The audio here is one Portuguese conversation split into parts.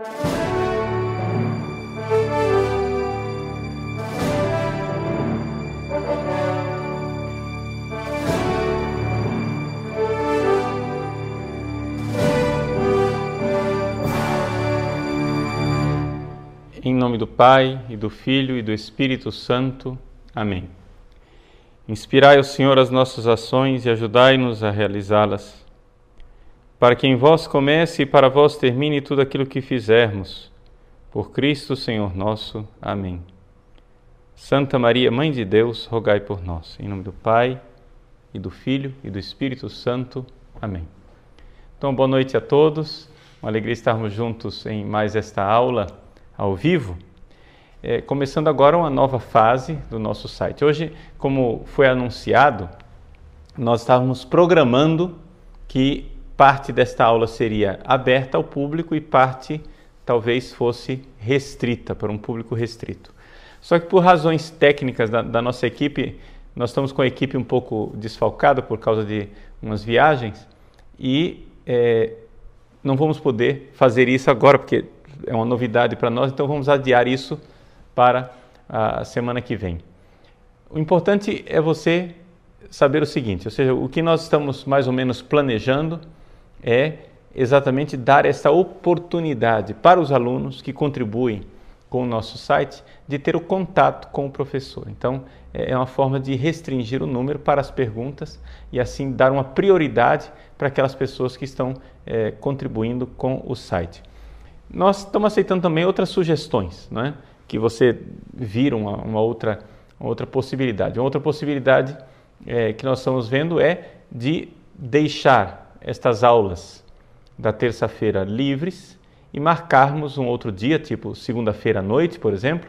Em nome do Pai, e do Filho, e do Espírito Santo. Amém. Inspirai, o Senhor, as nossas ações e ajudai-nos a realizá-las, para que em vós comece e para vós termine tudo aquilo que fizermos. Por Cristo, Senhor nosso. Amém. Santa Maria, Mãe de Deus, rogai por nós. Em nome do Pai, e do Filho, e do Espírito Santo. Amém. Então, boa noite a todos. Uma alegria estarmos juntos em mais esta aula ao vivo, é, começando agora uma nova fase do nosso site. Hoje, como foi anunciado, nós estávamos programando que parte desta aula seria aberta ao público e parte talvez fosse restrita para um público restrito. Só que por razões técnicas da, da nossa equipe, nós estamos com a equipe um pouco desfalcada por causa de umas viagens e é, não vamos poder fazer isso agora, porque é uma novidade para nós, então vamos adiar isso para a semana que vem. O importante é você saber o seguinte, ou seja, o que nós estamos mais ou menos planejando é exatamente dar essa oportunidade para os alunos que contribuem com o nosso site de ter o contato com o professor. Então, é uma forma de restringir o número para as perguntas e assim dar uma prioridade para aquelas pessoas que estão é, contribuindo com o site. Nós estamos aceitando também outras sugestões, né? que você vira uma, uma outra, uma outra possibilidade. Uma outra possibilidade é, que nós estamos vendo é de deixar estas aulas da terça-feira livres e marcarmos um outro dia, tipo segunda-feira à noite, por exemplo,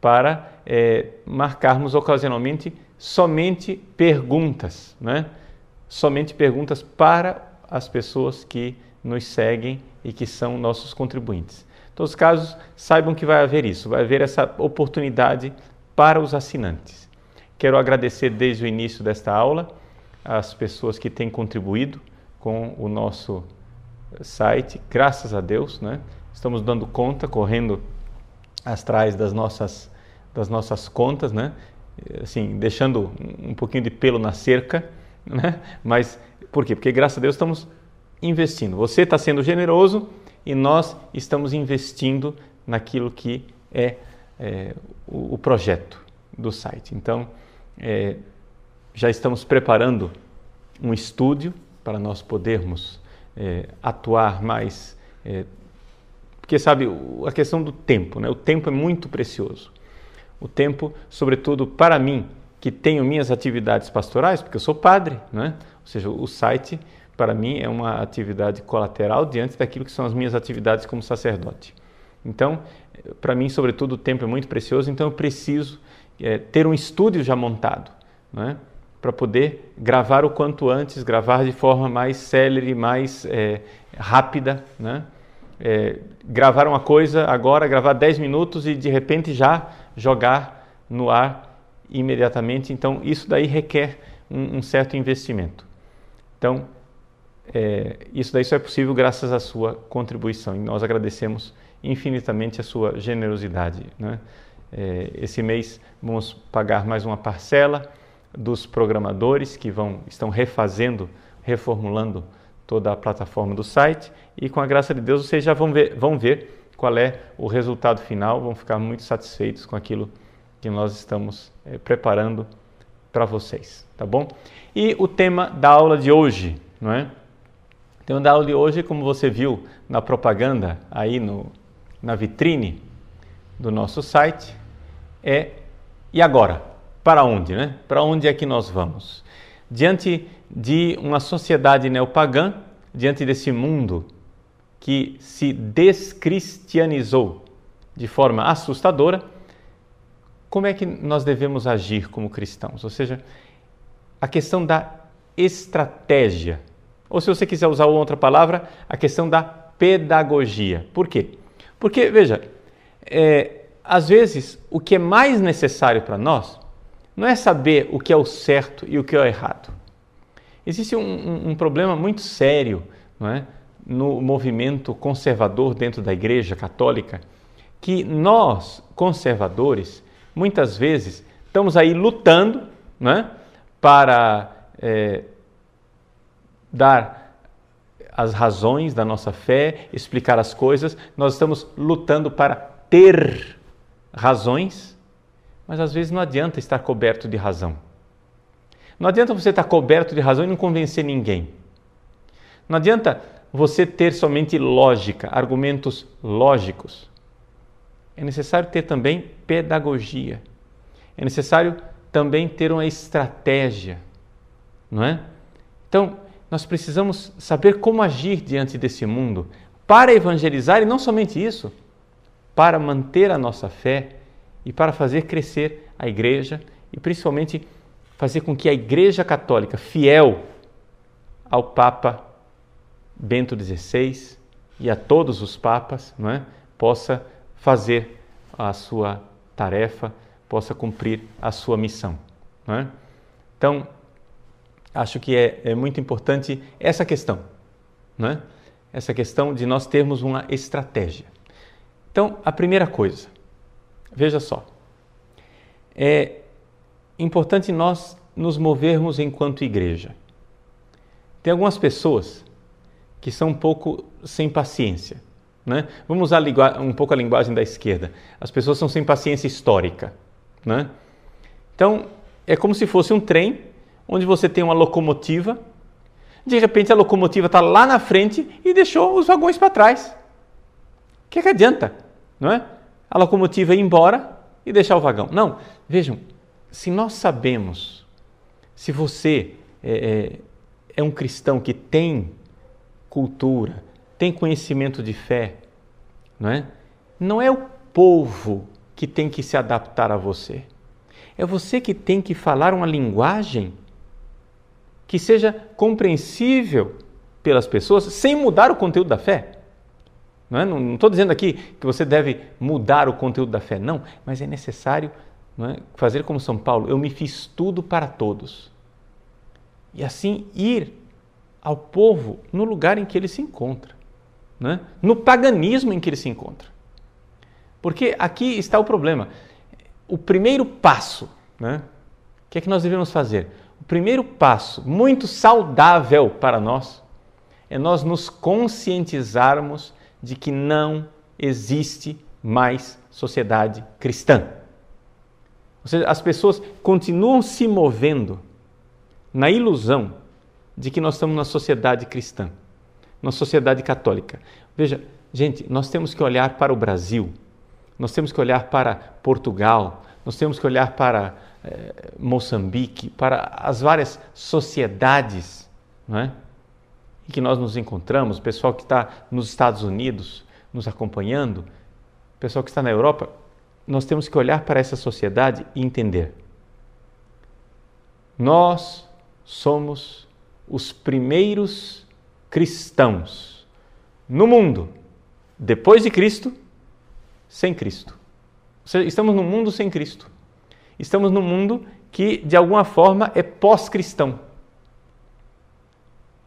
para é, marcarmos ocasionalmente somente perguntas, né? somente perguntas para as pessoas que nos seguem e que são nossos contribuintes. Em todos os casos, saibam que vai haver isso, vai haver essa oportunidade para os assinantes. Quero agradecer desde o início desta aula as pessoas que têm contribuído com o nosso site, graças a Deus, né? Estamos dando conta, correndo atrás das nossas das nossas contas, né? Assim, deixando um pouquinho de pelo na cerca, né? Mas por quê? Porque graças a Deus estamos investindo. Você está sendo generoso e nós estamos investindo naquilo que é, é o, o, projeto do site. Então, é, já estamos preparando um estúdio para nós podermos é, atuar mais. É, porque, sabe, a questão do tempo, né? o tempo é muito precioso. O tempo, sobretudo para mim, que tenho minhas atividades pastorais, porque eu sou padre, né? ou seja, o site para mim é uma atividade colateral diante daquilo que são as minhas atividades como sacerdote. Então, para mim, sobretudo, o tempo é muito precioso, então eu preciso é, ter um estúdio já montado, né? Para poder gravar o quanto antes, gravar de forma mais célere, mais é, rápida, né? É, gravar uma coisa agora, gravar 10 minutos e de repente já jogar no ar imediatamente. Então, isso daí requer um, um certo investimento. Então, é, isso daí só é possível graças à sua contribuição e nós agradecemos infinitamente a sua generosidade. Né? É, esse mês vamos pagar mais uma parcela dos programadores que vão estão refazendo, reformulando toda a plataforma do site e com a graça de Deus vocês já vão ver, vão ver qual é o resultado final, vão ficar muito satisfeitos com aquilo que nós estamos é, preparando para vocês, tá bom? E o tema da aula de hoje, não é? Então, da aula de hoje, como você viu na propaganda aí no, na vitrine do nosso site, é e agora? Para onde, né? Para onde é que nós vamos? Diante de uma sociedade neopagã, diante desse mundo que se descristianizou de forma assustadora, como é que nós devemos agir como cristãos? Ou seja, a questão da estratégia ou se você quiser usar outra palavra, a questão da pedagogia. Por quê? Porque, veja, é, às vezes o que é mais necessário para nós não é saber o que é o certo e o que é o errado. Existe um, um, um problema muito sério não é? no movimento conservador dentro da Igreja Católica que nós, conservadores, muitas vezes estamos aí lutando né, para é, dar as razões da nossa fé, explicar as coisas, nós estamos lutando para ter razões, mas às vezes não adianta estar coberto de razão. Não adianta você estar coberto de razão e não convencer ninguém. Não adianta você ter somente lógica, argumentos lógicos. É necessário ter também pedagogia. É necessário também ter uma estratégia, não é? Então, nós precisamos saber como agir diante desse mundo para evangelizar e não somente isso, para manter a nossa fé e para fazer crescer a igreja e principalmente fazer com que a Igreja Católica, fiel ao Papa Bento XVI e a todos os papas, não é? possa fazer a sua tarefa, possa cumprir a sua missão. É? Então, acho que é, é muito importante essa questão, é? essa questão de nós termos uma estratégia. Então, a primeira coisa, veja só, é importante nós nos movermos enquanto igreja. Tem algumas pessoas que são um pouco sem paciência. Né? Vamos usar um pouco a linguagem da esquerda. As pessoas são sem paciência histórica. Né? Então, é como se fosse um trem onde você tem uma locomotiva, de repente a locomotiva está lá na frente e deixou os vagões para trás. O que, é que adianta? Não é? A locomotiva ir embora e deixar o vagão. Não, vejam, se nós sabemos, se você é, é, é um cristão que tem cultura, tem conhecimento de fé, não é? Não é o povo que tem que se adaptar a você. É você que tem que falar uma linguagem que seja compreensível pelas pessoas sem mudar o conteúdo da fé. Não é? estou dizendo aqui que você deve mudar o conteúdo da fé, não, mas é necessário é? fazer como São Paulo: eu me fiz tudo para todos. E assim ir ao povo no lugar em que ele se encontra, é? no paganismo em que ele se encontra. Porque aqui está o problema. O primeiro passo, né? o que é que nós devemos fazer? O primeiro passo, muito saudável para nós, é nós nos conscientizarmos de que não existe mais sociedade cristã. Ou seja, as pessoas continuam se movendo na ilusão de que nós estamos na sociedade cristã, na sociedade católica. Veja, gente, nós temos que olhar para o Brasil, nós temos que olhar para Portugal, nós temos que olhar para eh, Moçambique, para as várias sociedades não é? Em que nós nos encontramos, o pessoal que está nos Estados Unidos nos acompanhando, o pessoal que está na Europa, nós temos que olhar para essa sociedade e entender. Nós somos os primeiros cristãos no mundo, depois de Cristo, sem Cristo. Estamos num mundo sem Cristo. Estamos num mundo que, de alguma forma, é pós-cristão.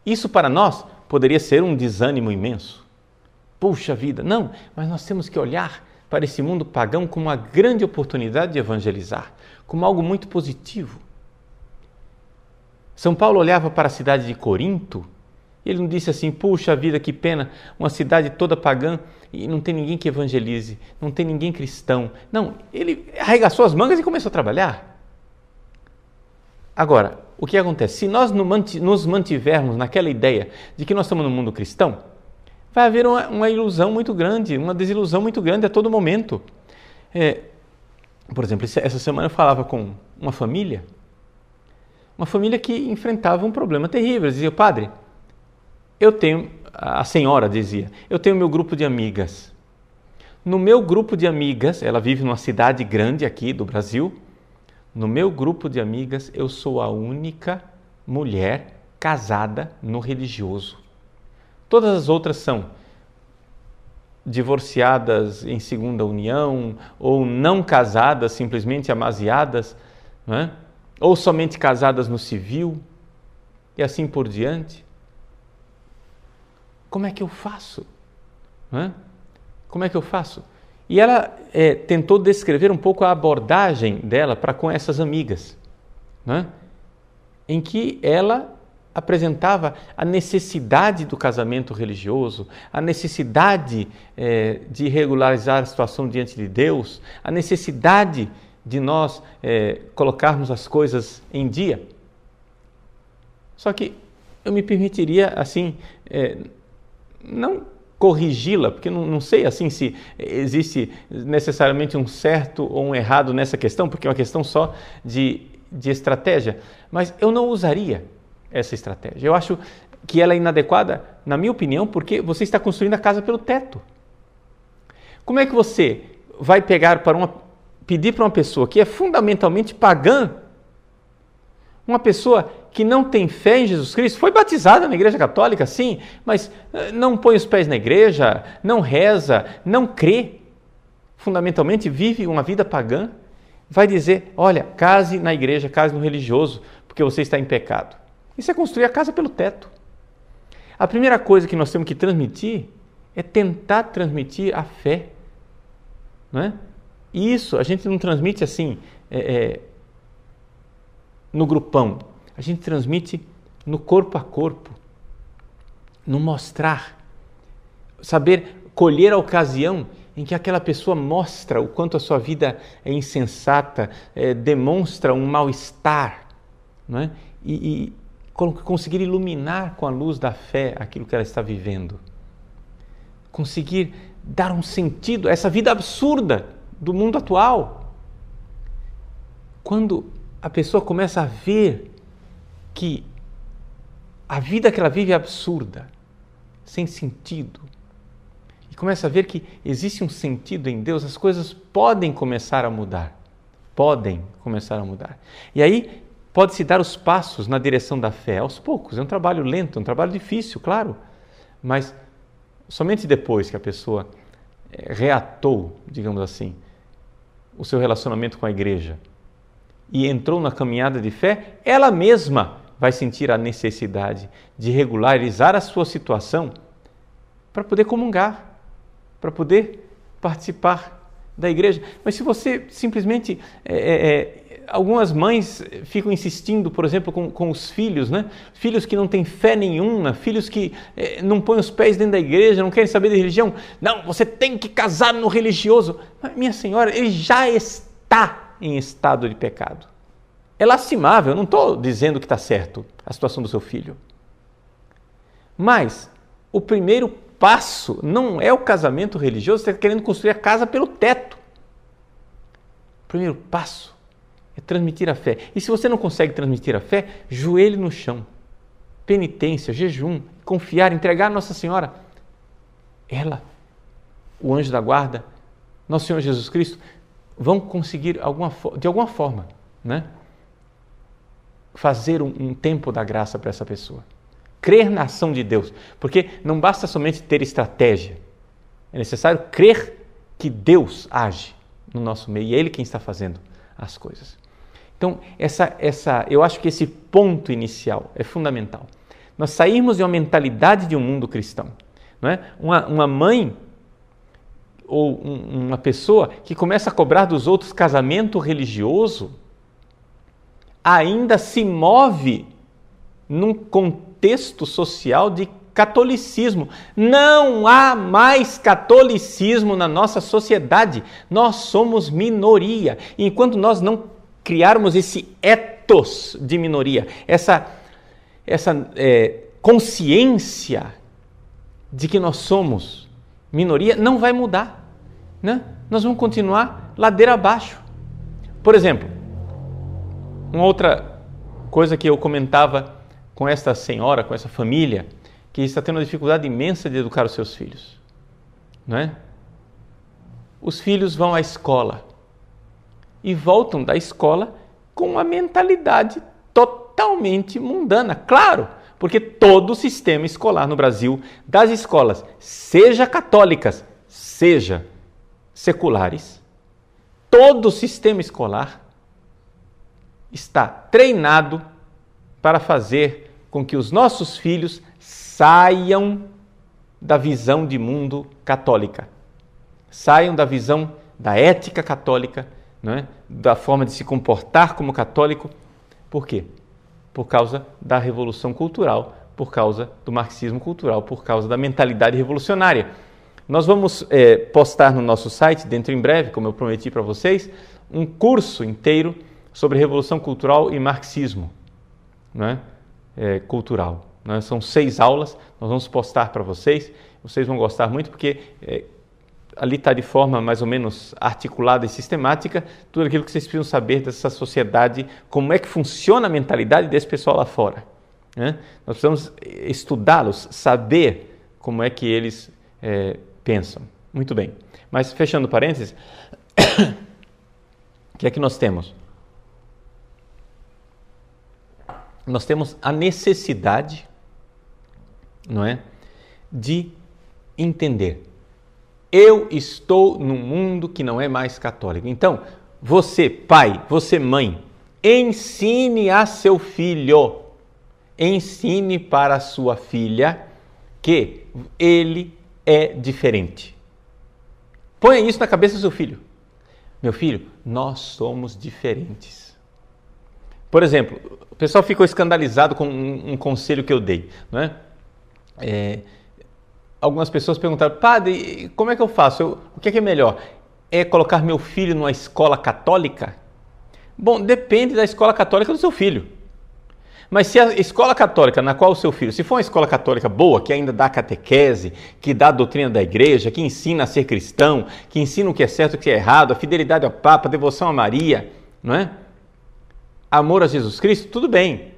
Isso para nós poderia ser um desânimo imenso. Puxa vida, não, mas nós temos que olhar para esse mundo pagão como uma grande oportunidade de evangelizar, como algo muito positivo. São Paulo olhava para a cidade de Corinto e ele não disse assim: puxa vida, que pena, uma cidade toda pagã e não tem ninguém que evangelize, não tem ninguém cristão. Não, ele arregaçou as mangas e começou a trabalhar. Agora, o que acontece? Se nós nos mantivermos naquela ideia de que nós estamos no mundo cristão, vai haver uma, uma ilusão muito grande, uma desilusão muito grande a todo momento. É, por exemplo, essa semana eu falava com uma família uma família que enfrentava um problema terrível. Eles diziam, padre, eu tenho, a senhora dizia, eu tenho meu grupo de amigas. No meu grupo de amigas, ela vive numa cidade grande aqui do Brasil, no meu grupo de amigas eu sou a única mulher casada no religioso. Todas as outras são divorciadas em segunda união ou não casadas, simplesmente amaziadas, não é? ou somente casadas no civil, e assim por diante. como é que eu faço? Como é que eu faço? E ela é, tentou descrever um pouco a abordagem dela para com essas amigas, em que ela apresentava a necessidade do casamento religioso, a necessidade é, de regularizar a situação diante de Deus, a necessidade de nós é, colocarmos as coisas em dia. Só que eu me permitiria, assim, é, não corrigi-la, porque não, não, sei assim se existe necessariamente um certo ou um errado nessa questão, porque é uma questão só de, de estratégia, mas eu não usaria essa estratégia. Eu acho que ela é inadequada, na minha opinião, porque você está construindo a casa pelo teto. Como é que você vai pegar para uma pedir para uma pessoa que é fundamentalmente pagã, uma pessoa que não tem fé em Jesus Cristo, foi batizada na Igreja Católica, sim, mas eh, não põe os pés na igreja, não reza, não crê, fundamentalmente vive uma vida pagã, vai dizer: olha, case na igreja, case no religioso, porque você está em pecado. Isso é construir a casa pelo teto. A primeira coisa que nós temos que transmitir é tentar transmitir a fé. Não é? E isso a gente não transmite assim é, é, no grupão, a gente transmite no corpo a corpo, no mostrar, saber colher a ocasião em que aquela pessoa mostra o quanto a sua vida é insensata, é, demonstra um mal-estar, não é? E, e, conseguir iluminar com a luz da fé aquilo que ela está vivendo. Conseguir dar um sentido a essa vida absurda do mundo atual. Quando a pessoa começa a ver que a vida que ela vive é absurda, sem sentido, e começa a ver que existe um sentido em Deus, as coisas podem começar a mudar. Podem começar a mudar. E aí pode-se dar os passos na direção da fé, aos poucos. É um trabalho lento, um trabalho difícil, claro, mas somente depois que a pessoa eh, reatou, digamos assim, o seu relacionamento com a igreja e entrou na caminhada de fé, ela mesma vai sentir a necessidade de regularizar a sua situação para poder comungar, para poder participar da igreja. Mas se você simplesmente é, é, algumas mães ficam insistindo, por exemplo, com, com os filhos, né? Filhos que não têm fé nenhuma, filhos que eh, não põem os pés dentro da igreja, não querem saber de religião. Não, você tem que casar no religioso. Mas, minha senhora, ele já está em estado de pecado. É lastimável, eu não estou dizendo que está certo a situação do seu filho. Mas o primeiro passo não é o casamento religioso, você está querendo construir a casa pelo teto. O primeiro passo é transmitir a fé. E se você não consegue transmitir a fé, joelho no chão. Penitência, jejum, confiar, entregar a Nossa Senhora. Ela, o anjo da guarda, Nosso Senhor Jesus Cristo, vão conseguir alguma, de alguma forma né, fazer um, um tempo da graça para essa pessoa. Crer na ação de Deus. Porque não basta somente ter estratégia. É necessário crer que Deus age no nosso meio e é Ele quem está fazendo as coisas. Então, essa, essa, eu acho que esse ponto inicial é fundamental. Nós sairmos de uma mentalidade de um mundo cristão. Não é? uma, uma mãe ou um, uma pessoa que começa a cobrar dos outros casamento religioso ainda se move num contexto social de catolicismo. Não há mais catolicismo na nossa sociedade. Nós somos minoria. Enquanto nós não criarmos esse ethos de minoria, essa, essa é, consciência de que nós somos minoria, não vai mudar. Né? Nós vamos continuar ladeira abaixo. Por exemplo, uma outra coisa que eu comentava com esta senhora, com essa família, que está tendo uma dificuldade imensa de educar os seus filhos. Não é? Os filhos vão à escola e voltam da escola com uma mentalidade totalmente mundana. Claro, porque todo o sistema escolar no Brasil, das escolas, seja católicas, seja seculares, todo o sistema escolar está treinado para fazer com que os nossos filhos saiam da visão de mundo católica. Saiam da visão da ética católica, é? da forma de se comportar como católico. Por quê? Por causa da revolução cultural, por causa do marxismo cultural, por causa da mentalidade revolucionária. Nós vamos é, postar no nosso site, dentro em breve, como eu prometi para vocês, um curso inteiro sobre revolução cultural e marxismo é? É, cultural. Né? São seis aulas, nós vamos postar para vocês. Vocês vão gostar muito porque é, ali está de forma mais ou menos articulada e sistemática tudo aquilo que vocês precisam saber dessa sociedade, como é que funciona a mentalidade desse pessoal lá fora. Né? Nós precisamos estudá-los, saber como é que eles é, pensam. Muito bem. Mas fechando parênteses, o que é que nós temos? Nós temos a necessidade, não é, de entender. Eu estou num mundo que não é mais católico. Então, você, pai, você, mãe, ensine a seu filho, ensine para a sua filha que ele é diferente. Ponha isso na cabeça do seu filho. Meu filho, nós somos diferentes. Por exemplo, pessoal ficou escandalizado com um, um conselho que eu dei, não é? é? Algumas pessoas perguntaram, padre, como é que eu faço? Eu, o que é, que é melhor? É colocar meu filho numa escola católica? Bom, depende da escola católica do seu filho. Mas se a escola católica na qual o seu filho, se for uma escola católica boa, que ainda dá catequese, que dá a doutrina da igreja, que ensina a ser cristão, que ensina o que é certo e o que é errado, a fidelidade ao Papa, a devoção a Maria, não é? Amor a Jesus Cristo, tudo bem.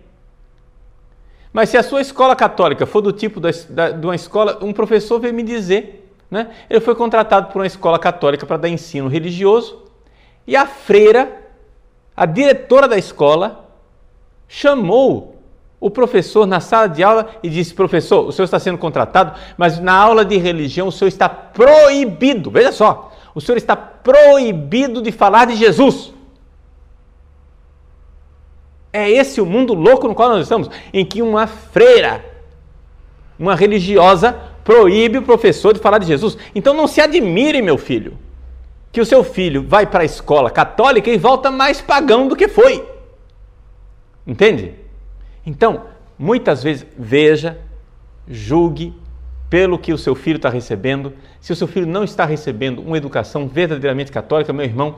Mas se a sua escola católica for do tipo da, da, de uma escola, um professor veio me dizer, né? Ele foi contratado por uma escola católica para dar ensino religioso e a freira, a diretora da escola, chamou o professor na sala de aula e disse: Professor, o senhor está sendo contratado, mas na aula de religião o senhor está proibido. Veja só, o senhor está proibido de falar de Jesus. É esse o mundo louco no qual nós estamos, em que uma freira, uma religiosa, proíbe o professor de falar de Jesus. Então não se admire, meu filho, que o seu filho vai para a escola católica e volta mais pagão do que foi. Entende? Então, muitas vezes, veja, julgue pelo que o seu filho está recebendo. Se o seu filho não está recebendo uma educação verdadeiramente católica, meu irmão,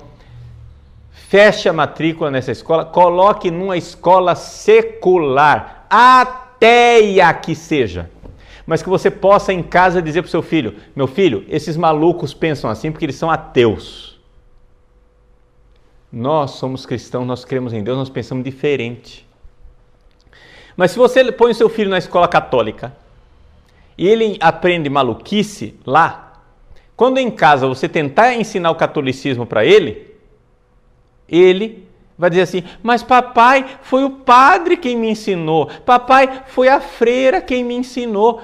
feche a matrícula nessa escola, coloque numa escola secular, ateia que seja. Mas que você possa em casa dizer para o seu filho: meu filho, esses malucos pensam assim porque eles são ateus. Nós somos cristãos, nós cremos em Deus, nós pensamos diferente. Mas se você põe o seu filho na escola católica e ele aprende maluquice lá, quando em casa você tentar ensinar o catolicismo para ele, ele vai dizer assim: Mas papai foi o padre quem me ensinou, papai foi a freira quem me ensinou.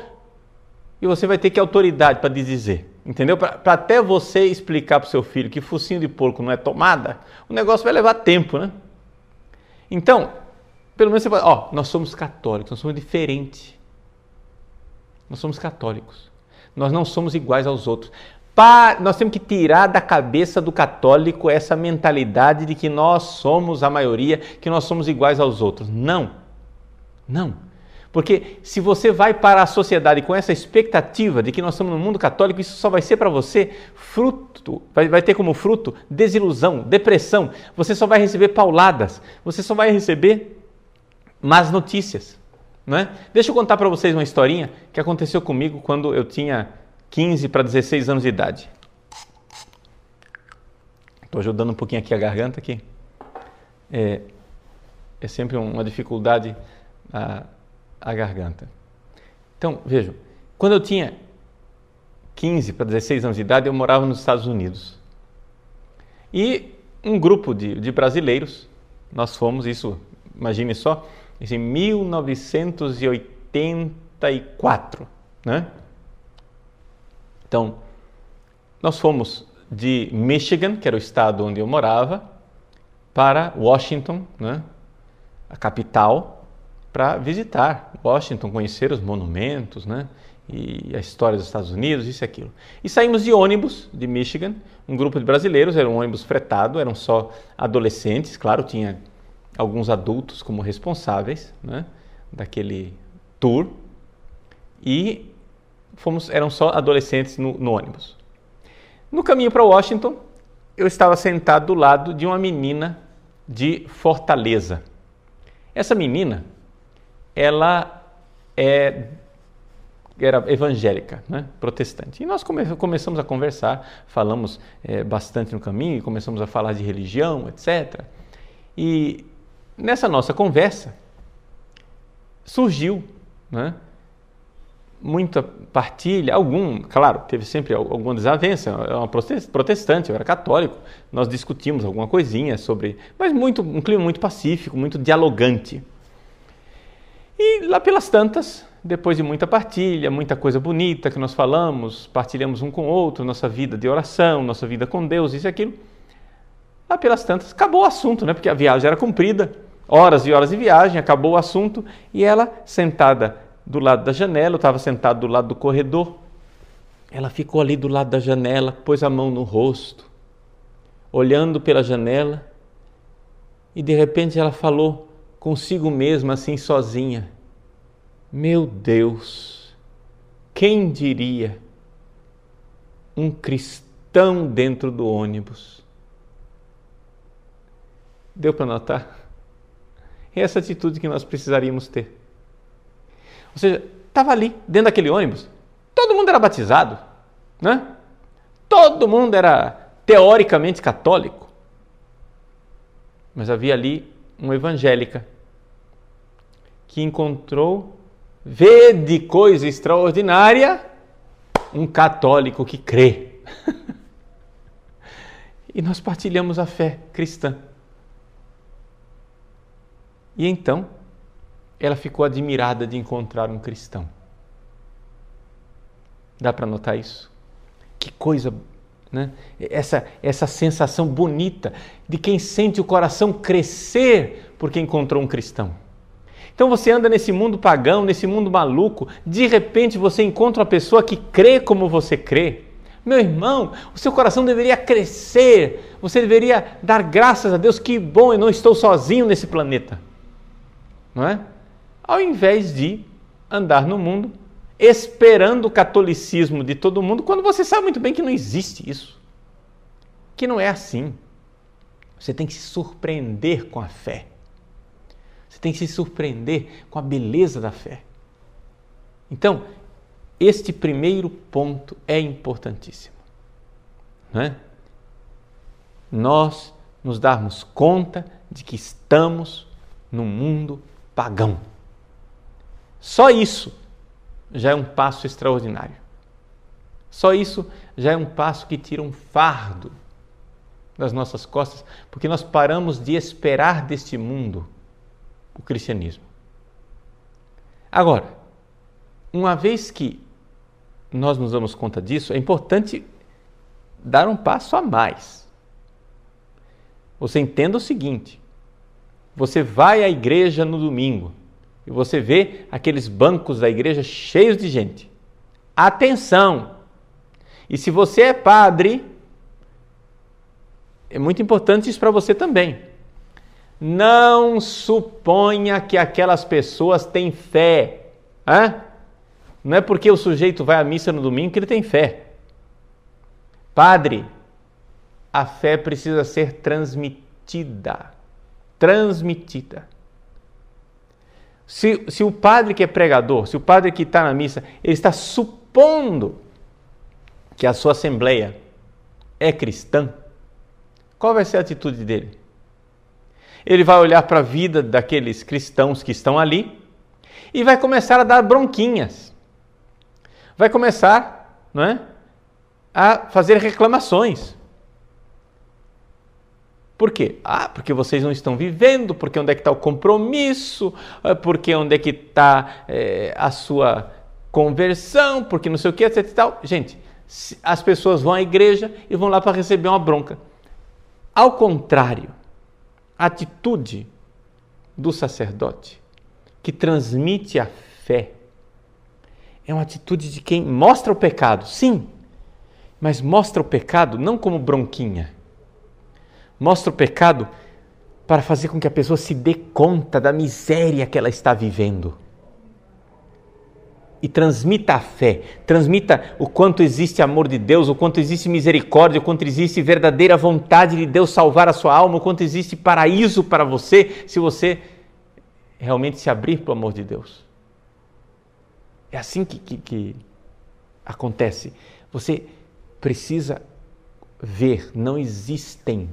E você vai ter que autoridade para dizer. Entendeu? Para até você explicar para o seu filho que focinho de porco não é tomada, o negócio vai levar tempo, né? Então, pelo menos você vai, ó, nós somos católicos, nós somos diferentes. Nós somos católicos. Nós não somos iguais aos outros. Nós temos que tirar da cabeça do católico essa mentalidade de que nós somos a maioria, que nós somos iguais aos outros. Não. Não. Porque se você vai para a sociedade com essa expectativa de que nós estamos no mundo católico, isso só vai ser para você fruto, vai, vai ter como fruto desilusão, depressão. Você só vai receber pauladas, você só vai receber más notícias. Não é? Deixa eu contar para vocês uma historinha que aconteceu comigo quando eu tinha 15 para 16 anos de idade. Estou ajudando um pouquinho aqui a garganta aqui. É, é sempre uma dificuldade. A, a garganta. Então, vejam, quando eu tinha 15 para 16 anos de idade, eu morava nos Estados Unidos. E um grupo de, de brasileiros, nós fomos, isso, imagine só, em 1984, né? Então, nós fomos de Michigan, que era o estado onde eu morava, para Washington, né? a capital, para visitar Washington, conhecer os monumentos, né? e a história dos Estados Unidos, isso e aquilo. E saímos de ônibus de Michigan, um grupo de brasileiros, era um ônibus fretado, eram só adolescentes, claro, tinha alguns adultos como responsáveis né, daquele tour, e fomos, eram só adolescentes no, no ônibus. No caminho para Washington, eu estava sentado do lado de uma menina de Fortaleza. Essa menina, ela é, era evangélica, né? protestante. E nós come, começamos a conversar, falamos é, bastante no caminho, começamos a falar de religião, etc. E nessa nossa conversa surgiu né, muita partilha, algum, claro, teve sempre alguma desavença, é uma protestante, eu era católico, nós discutimos alguma coisinha sobre, mas muito, um clima muito pacífico, muito dialogante. E lá pelas tantas, depois de muita partilha, muita coisa bonita que nós falamos, partilhamos um com o outro, nossa vida de oração, nossa vida com Deus, isso e aquilo, lá pelas tantas, acabou o assunto, né? porque a viagem era comprida, horas e horas de viagem, acabou o assunto, e ela sentada do lado da janela, eu estava sentado do lado do corredor. Ela ficou ali do lado da janela, pôs a mão no rosto, olhando pela janela, e de repente ela falou consigo mesma, assim sozinha: Meu Deus, quem diria um cristão dentro do ônibus? Deu para notar? É essa atitude que nós precisaríamos ter. Ou seja, estava ali, dentro daquele ônibus, todo mundo era batizado, né? Todo mundo era teoricamente católico. Mas havia ali uma evangélica que encontrou, vê de coisa extraordinária, um católico que crê. e nós partilhamos a fé cristã. E então, ela ficou admirada de encontrar um cristão. Dá para notar isso? Que coisa, né? Essa, essa sensação bonita de quem sente o coração crescer porque encontrou um cristão. Então você anda nesse mundo pagão, nesse mundo maluco, de repente você encontra uma pessoa que crê como você crê. Meu irmão, o seu coração deveria crescer, você deveria dar graças a Deus, que bom, eu não estou sozinho nesse planeta. Não é? Ao invés de andar no mundo esperando o catolicismo de todo mundo, quando você sabe muito bem que não existe isso. Que não é assim. Você tem que se surpreender com a fé. Você tem que se surpreender com a beleza da fé. Então, este primeiro ponto é importantíssimo. Não é? Nós nos darmos conta de que estamos num mundo pagão. Só isso já é um passo extraordinário. Só isso já é um passo que tira um fardo das nossas costas, porque nós paramos de esperar deste mundo o cristianismo. Agora, uma vez que nós nos damos conta disso, é importante dar um passo a mais. Você entenda o seguinte: você vai à igreja no domingo, e você vê aqueles bancos da igreja cheios de gente. Atenção! E se você é padre, é muito importante isso para você também. Não suponha que aquelas pessoas têm fé. Hã? Não é porque o sujeito vai à missa no domingo que ele tem fé. Padre, a fé precisa ser transmitida. Transmitida. Se, se o padre que é pregador, se o padre que está na missa, ele está supondo que a sua assembleia é cristã, qual vai ser a atitude dele? Ele vai olhar para a vida daqueles cristãos que estão ali e vai começar a dar bronquinhas. Vai começar, não é, a fazer reclamações. Por quê? Ah, porque vocês não estão vivendo, porque onde é que está o compromisso, ah, porque onde é que está é, a sua conversão, porque não sei o que, etc e tal. Gente, as pessoas vão à igreja e vão lá para receber uma bronca. Ao contrário, a atitude do sacerdote que transmite a fé é uma atitude de quem mostra o pecado, sim, mas mostra o pecado não como bronquinha. Mostra o pecado para fazer com que a pessoa se dê conta da miséria que ela está vivendo. E transmita a fé, transmita o quanto existe amor de Deus, o quanto existe misericórdia, o quanto existe verdadeira vontade de Deus salvar a sua alma, o quanto existe paraíso para você se você realmente se abrir para o amor de Deus. É assim que, que, que acontece. Você precisa ver, não existem,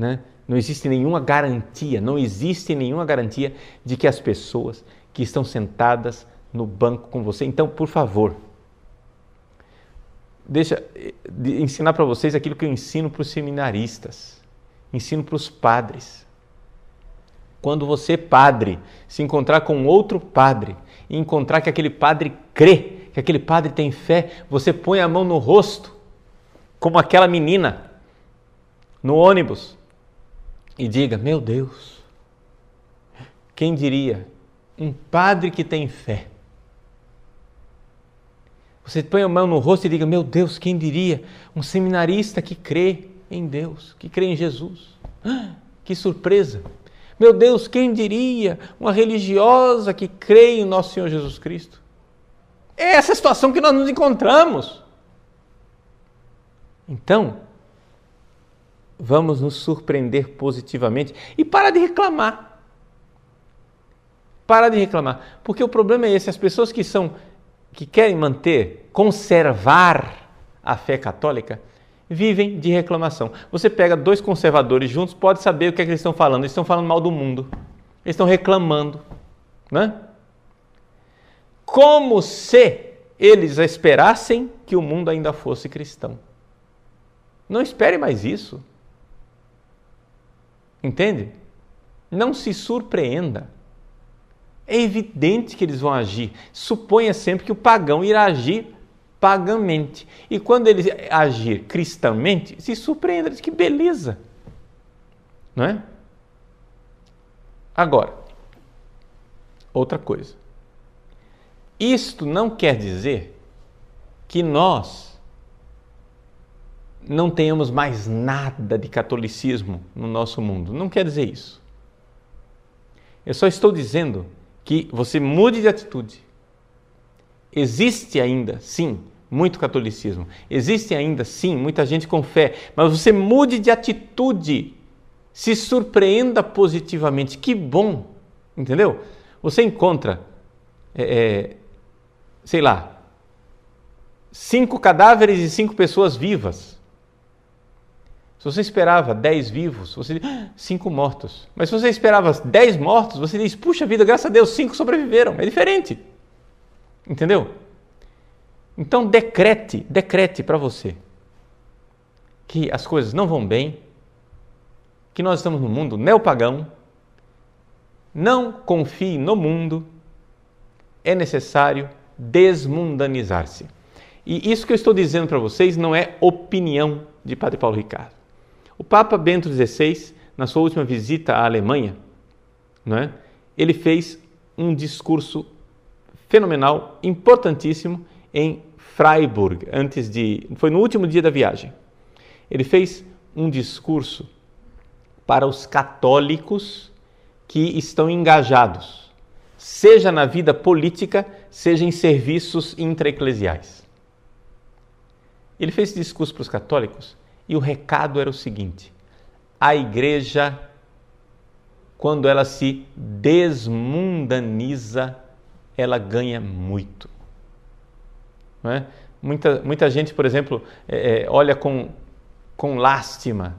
né? não existe nenhuma garantia, não existe nenhuma garantia de que as pessoas que estão sentadas no banco com você. Então, por favor, deixa de ensinar para vocês aquilo que eu ensino para os seminaristas, ensino para os padres. Quando você, padre, se encontrar com outro padre e encontrar que aquele padre crê, que aquele padre tem fé, você põe a mão no rosto, como aquela menina no ônibus, e diga: Meu Deus, quem diria? Um padre que tem fé. Você põe a mão no rosto e diga: Meu Deus, quem diria? Um seminarista que crê em Deus, que crê em Jesus. Que surpresa! Meu Deus, quem diria? Uma religiosa que crê em nosso Senhor Jesus Cristo. É essa situação que nós nos encontramos. Então, vamos nos surpreender positivamente e para de reclamar. Para de reclamar, porque o problema é esse, as pessoas que são que querem manter, conservar a fé católica, vivem de reclamação. Você pega dois conservadores juntos, pode saber o que, é que eles estão falando. Eles estão falando mal do mundo. Eles estão reclamando. Né? Como se eles esperassem que o mundo ainda fosse cristão. Não espere mais isso. Entende? Não se surpreenda. É evidente que eles vão agir. Suponha sempre que o pagão irá agir pagamente. E quando ele agir cristamente, se surpreenda, diz que beleza. Não é? Agora, outra coisa. Isto não quer dizer que nós não tenhamos mais nada de catolicismo no nosso mundo. Não quer dizer isso. Eu só estou dizendo que você mude de atitude. Existe ainda, sim, muito catolicismo. Existe ainda, sim, muita gente com fé, mas você mude de atitude. Se surpreenda positivamente. Que bom, entendeu? Você encontra, é, é, sei lá, cinco cadáveres e cinco pessoas vivas. Se você esperava dez vivos, você diz, ah, cinco mortos. Mas se você esperava dez mortos, você diz, puxa vida, graças a Deus, cinco sobreviveram. É diferente. Entendeu? Então decrete, decrete para você que as coisas não vão bem, que nós estamos no mundo neopagão, não confie no mundo, é necessário desmundanizar-se. E isso que eu estou dizendo para vocês não é opinião de Padre Paulo Ricardo. O Papa Bento XVI, na sua última visita à Alemanha, não é? ele fez um discurso fenomenal, importantíssimo, em Freiburg, antes de. Foi no último dia da viagem. Ele fez um discurso para os católicos que estão engajados, seja na vida política, seja em serviços intraeclesiais. Ele fez esse discurso para os católicos e o recado era o seguinte: a igreja, quando ela se desmundaniza, ela ganha muito. É? Muita, muita gente, por exemplo, é, é, olha com, com lástima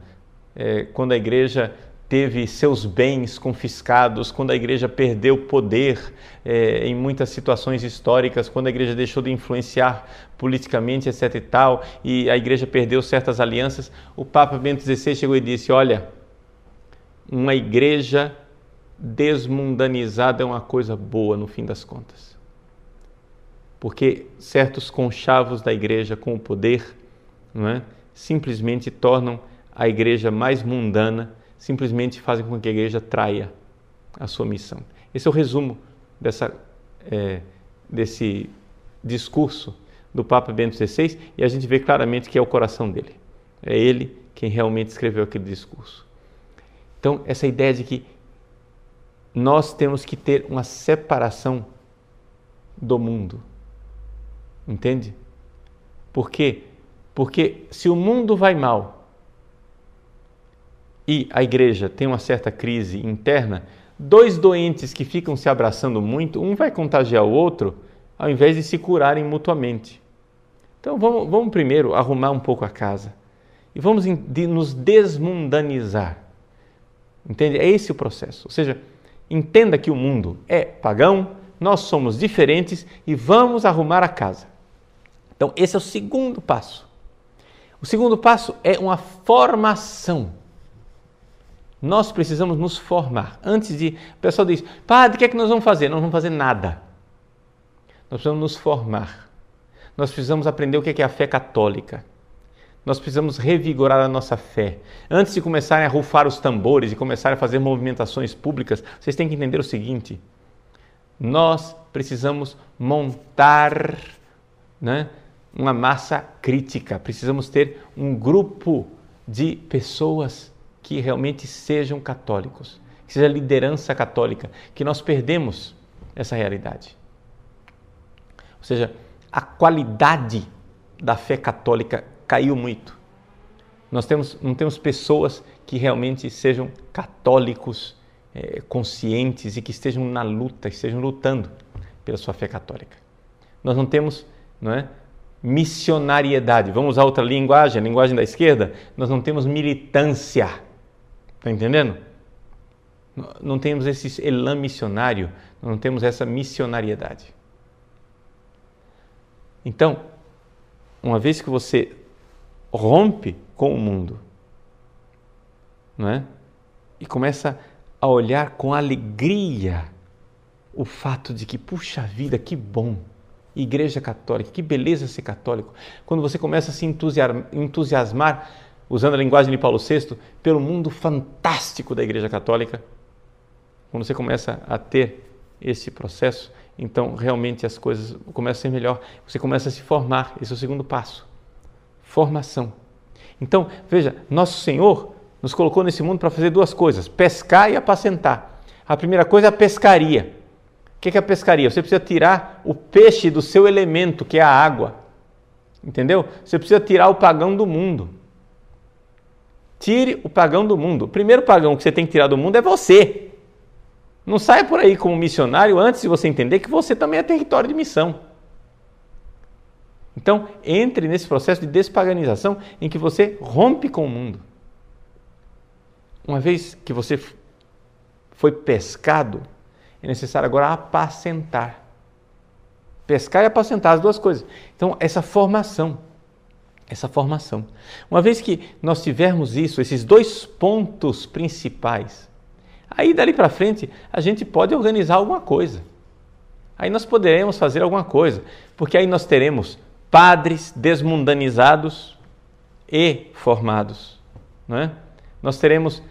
é, quando a igreja teve seus bens confiscados, quando a igreja perdeu poder é, em muitas situações históricas, quando a igreja deixou de influenciar politicamente, etc. e tal, e a igreja perdeu certas alianças, o Papa Bento XVI chegou e disse: Olha, uma igreja desmundanizada é uma coisa boa no fim das contas porque certos conchavos da igreja com o poder não é, simplesmente tornam a igreja mais mundana, simplesmente fazem com que a igreja traia a sua missão. Esse é o resumo dessa, é, desse discurso do Papa Bento XVI e a gente vê claramente que é o coração dele. É ele quem realmente escreveu aquele discurso. Então, essa ideia de que nós temos que ter uma separação do mundo. Entende? Por quê? Porque se o mundo vai mal e a igreja tem uma certa crise interna, dois doentes que ficam se abraçando muito, um vai contagiar o outro, ao invés de se curarem mutuamente. Então vamos, vamos primeiro arrumar um pouco a casa e vamos de nos desmundanizar. Entende? É esse o processo. Ou seja, entenda que o mundo é pagão, nós somos diferentes e vamos arrumar a casa. Então, esse é o segundo passo. O segundo passo é uma formação. Nós precisamos nos formar. Antes de. O pessoal diz, padre, o que é que nós vamos fazer? Não vamos fazer nada. Nós precisamos nos formar. Nós precisamos aprender o que é a fé católica. Nós precisamos revigorar a nossa fé. Antes de começarem a rufar os tambores e começarem a fazer movimentações públicas, vocês têm que entender o seguinte: nós precisamos montar né, uma massa crítica, precisamos ter um grupo de pessoas que realmente sejam católicos, que seja liderança católica, que nós perdemos essa realidade. Ou seja, a qualidade da fé católica caiu muito. Nós temos, não temos pessoas que realmente sejam católicos é, conscientes e que estejam na luta, estejam lutando pela sua fé católica. Nós não temos não é, missionariedade. Vamos usar outra linguagem, a linguagem da esquerda. Nós não temos militância. Está entendendo? Não temos esse elan missionário, não temos essa missionariedade. Então, uma vez que você rompe com o mundo, não é? E começa a olhar com alegria o fato de que, puxa vida, que bom, Igreja Católica, que beleza ser católico. Quando você começa a se entusiasmar, usando a linguagem de Paulo VI, pelo mundo fantástico da Igreja Católica, quando você começa a ter esse processo, então realmente as coisas começam a ser melhor. Você começa a se formar, esse é o segundo passo. Formação. Então, veja, nosso Senhor nos colocou nesse mundo para fazer duas coisas: pescar e apacentar. A primeira coisa é a pescaria. O que é a pescaria? Você precisa tirar o peixe do seu elemento, que é a água. Entendeu? Você precisa tirar o pagão do mundo. Tire o pagão do mundo. O primeiro pagão que você tem que tirar do mundo é você. Não saia por aí como missionário antes de você entender que você também é território de missão. Então, entre nesse processo de despaganização em que você rompe com o mundo. Uma vez que você foi pescado, é necessário agora apacentar. Pescar e apacentar, as duas coisas. Então, essa formação, essa formação. Uma vez que nós tivermos isso, esses dois pontos principais, aí dali para frente a gente pode organizar alguma coisa. Aí nós poderemos fazer alguma coisa, porque aí nós teremos padres desmundanizados e formados, não é? Nós teremos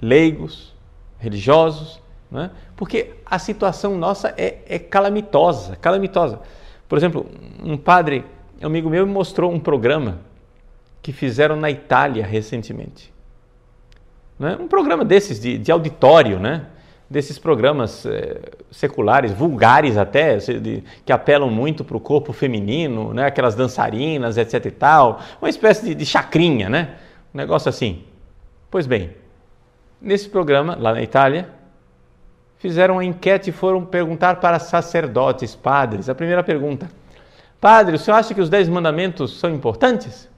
leigos, religiosos, não é? Porque a situação nossa é, é calamitosa, calamitosa. Por exemplo, um padre, um amigo meu, me mostrou um programa que fizeram na Itália recentemente. É? Um programa desses de, de auditório, né? desses programas é, seculares, vulgares até, de, que apelam muito para o corpo feminino, né? aquelas dançarinas, etc e tal, uma espécie de, de chacrinha, né? um negócio assim. Pois bem, nesse programa, lá na Itália, fizeram uma enquete e foram perguntar para sacerdotes, padres. A primeira pergunta: Padre, o senhor acha que os dez mandamentos são importantes?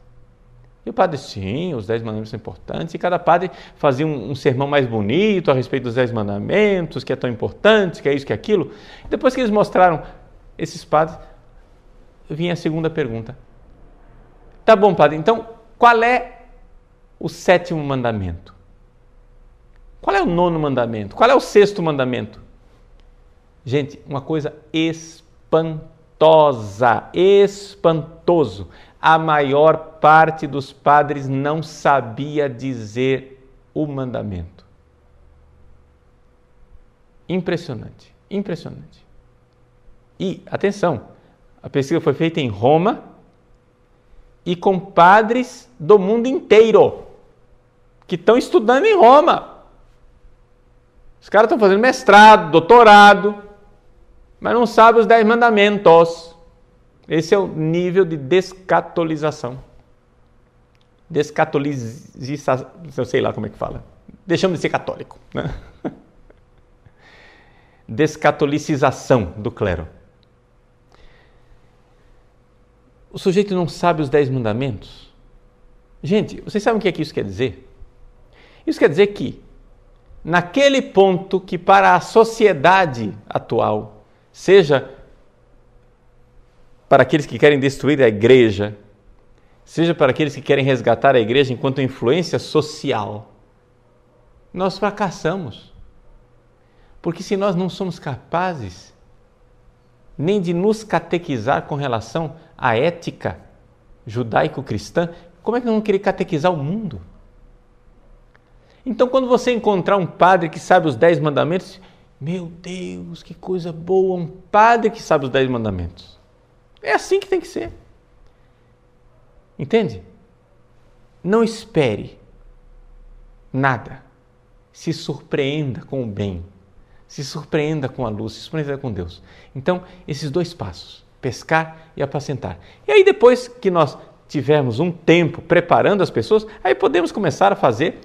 E o padre, sim, os dez mandamentos são importantes. E cada padre fazia um, um, sermão mais bonito a respeito dos dez mandamentos, que é tão importante, que é isso, que é aquilo. Depois que eles mostraram esses padres, vinha a segunda pergunta. Tá bom, padre, então qual é o sétimo mandamento? Qual é o nono mandamento? Qual é o sexto mandamento? Gente, uma coisa espantosa, espantoso a maior parte dos padres não sabia dizer o mandamento. Impressionante, impressionante. E, atenção, A pesquisa foi feita em Roma e com padres do mundo inteiro que estão estudando em Roma. Os caras estão fazendo mestrado, doutorado, mas não sabem os dez mandamentos. Esse é o nível de descatolização. Descatolização, eu sei lá como é que fala. Deixamos de ser católico. Né? Descatolicização do clero. O sujeito não sabe os dez mandamentos? Gente, vocês sabem o que, é que isso quer dizer? Isso quer dizer que, naquele ponto que para a sociedade atual, seja para aqueles que querem destruir a igreja, seja para aqueles que querem resgatar a igreja enquanto influência social, nós fracassamos. Porque se nós não somos capazes nem de nos catequizar com relação à ética judaico-cristã, como é que nós vamos querer catequizar o mundo? Então, quando você encontrar um padre que sabe os dez mandamentos, meu Deus, que coisa boa, um padre que sabe os dez mandamentos. É assim que tem que ser. Entende? Não espere nada. Se surpreenda com o bem. Se surpreenda com a luz, se surpreenda com Deus. Então, esses dois passos, pescar e apacentar. E aí, depois que nós tivermos um tempo preparando as pessoas, aí podemos começar a fazer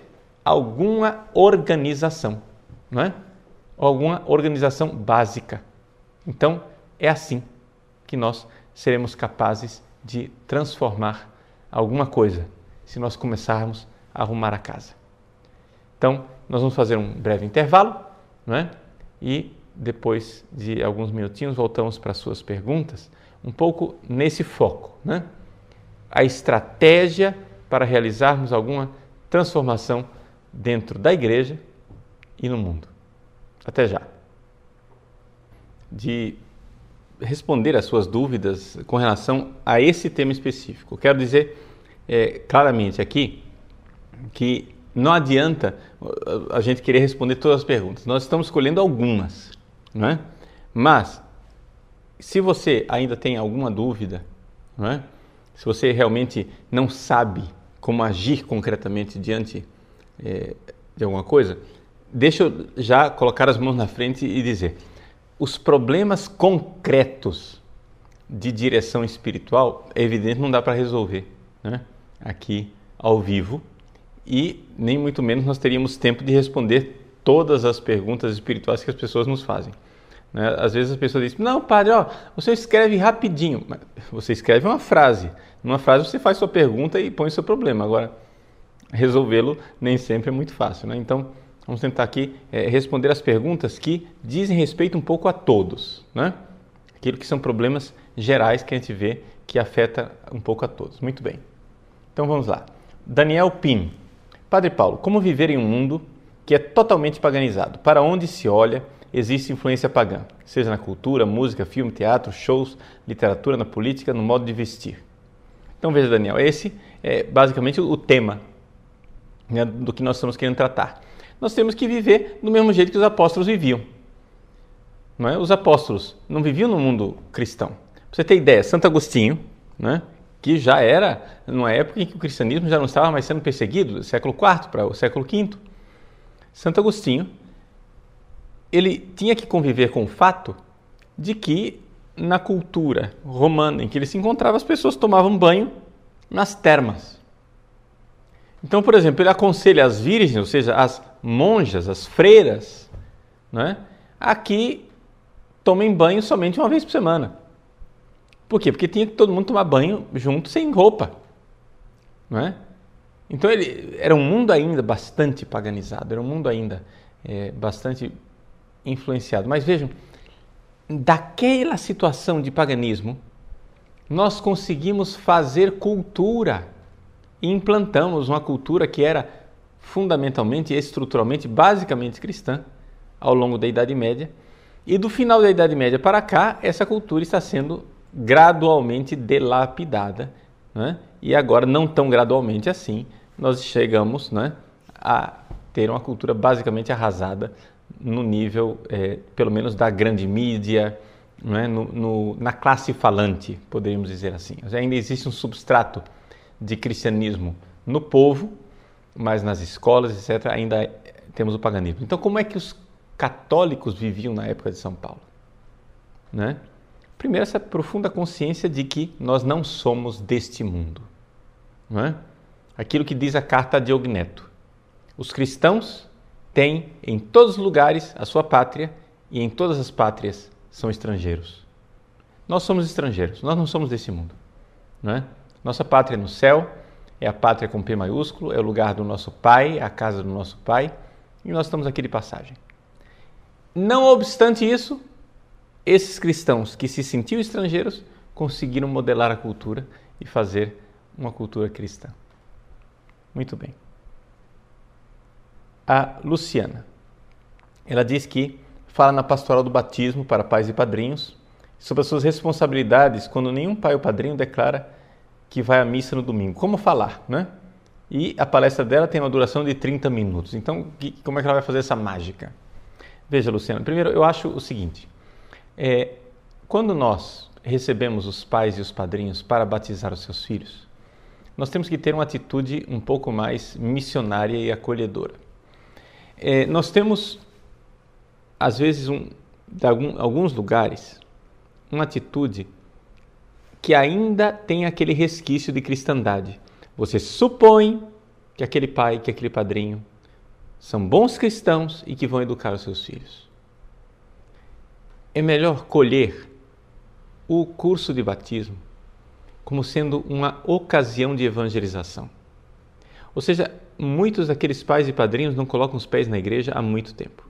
alguma organização, não é? Alguma organização básica. Então, é assim que nós seremos capazes de transformar alguma coisa, se nós começarmos a arrumar a casa. Então, nós vamos fazer um breve intervalo, não é? E depois de alguns minutinhos voltamos para as suas perguntas, um pouco nesse foco, né? A estratégia para realizarmos alguma transformação dentro da igreja e no mundo. Até já. De responder às suas dúvidas com relação a esse tema específico. Quero dizer é, claramente aqui que não adianta a gente querer responder todas as perguntas. Nós estamos escolhendo algumas, não é? Mas se você ainda tem alguma dúvida, não é? Se você realmente não sabe como agir concretamente diante é, de alguma coisa, deixa eu já colocar as mãos na frente e dizer: os problemas concretos de direção espiritual, é evidente, não dá para resolver né? aqui ao vivo e nem muito menos nós teríamos tempo de responder todas as perguntas espirituais que as pessoas nos fazem. Né? Às vezes as pessoas dizem: Não, padre, ó, você escreve rapidinho. Você escreve uma frase. Numa frase você faz sua pergunta e põe seu problema. Agora, resolvê-lo nem sempre é muito fácil. Né? Então, vamos tentar aqui é, responder as perguntas que dizem respeito um pouco a todos. Né? Aquilo que são problemas gerais que a gente vê que afeta um pouco a todos. Muito bem. Então vamos lá. Daniel Pim. Padre Paulo, como viver em um mundo que é totalmente paganizado? Para onde se olha, existe influência pagã, seja na cultura, música, filme, teatro, shows, literatura, na política, no modo de vestir. Então veja, Daniel, esse é basicamente o tema né, do que nós estamos querendo tratar. Nós temos que viver do mesmo jeito que os apóstolos viviam. É? Os apóstolos não viviam no mundo cristão. Pra você ter ideia, Santo Agostinho, né, que já era numa época em que o cristianismo já não estava mais sendo perseguido, século IV para o século V. Santo Agostinho, ele tinha que conviver com o fato de que na cultura romana em que ele se encontrava, as pessoas tomavam banho nas termas. Então, por exemplo, ele aconselha as virgens, ou seja, as monjas, as freiras, né, a que tomem banho somente uma vez por semana. Por quê? Porque tinha que todo mundo tomar banho junto, sem roupa. Não é? Então ele era um mundo ainda bastante paganizado, era um mundo ainda é, bastante influenciado. Mas vejam, daquela situação de paganismo, nós conseguimos fazer cultura e implantamos uma cultura que era fundamentalmente, estruturalmente, basicamente cristã ao longo da Idade Média. E do final da Idade Média para cá, essa cultura está sendo gradualmente delapidada, né? e agora não tão gradualmente assim, nós chegamos né, a ter uma cultura basicamente arrasada no nível, é, pelo menos, da grande mídia, é? no, no, na classe falante, poderíamos dizer assim. Ainda existe um substrato de cristianismo no povo, mas nas escolas, etc., ainda temos o paganismo. Então, como é que os católicos viviam na época de São Paulo? Né? Primeiro, essa profunda consciência de que nós não somos deste mundo. Não é? Aquilo que diz a carta de Ogneto. Os cristãos têm em todos os lugares a sua pátria e em todas as pátrias são estrangeiros. Nós somos estrangeiros, nós não somos desse mundo. Não é? Nossa pátria é no céu, é a pátria com P maiúsculo, é o lugar do nosso pai, é a casa do nosso pai, e nós estamos aqui de passagem. Não obstante isso, esses cristãos que se sentiam estrangeiros conseguiram modelar a cultura e fazer uma cultura cristã. Muito bem. A Luciana, ela diz que fala na pastoral do batismo para pais e padrinhos sobre as suas responsabilidades quando nenhum pai ou padrinho declara que vai à missa no domingo. Como falar, né? E a palestra dela tem uma duração de 30 minutos. Então, como é que ela vai fazer essa mágica? Veja, Luciana, primeiro eu acho o seguinte: é, quando nós recebemos os pais e os padrinhos para batizar os seus filhos, nós temos que ter uma atitude um pouco mais missionária e acolhedora. É, nós temos, às vezes, um, de algum, alguns lugares, uma atitude que ainda tem aquele resquício de cristandade. Você supõe que aquele pai, que aquele padrinho são bons cristãos e que vão educar os seus filhos. É melhor colher o curso de batismo como sendo uma ocasião de evangelização. Ou seja, muitos daqueles pais e padrinhos não colocam os pés na igreja há muito tempo.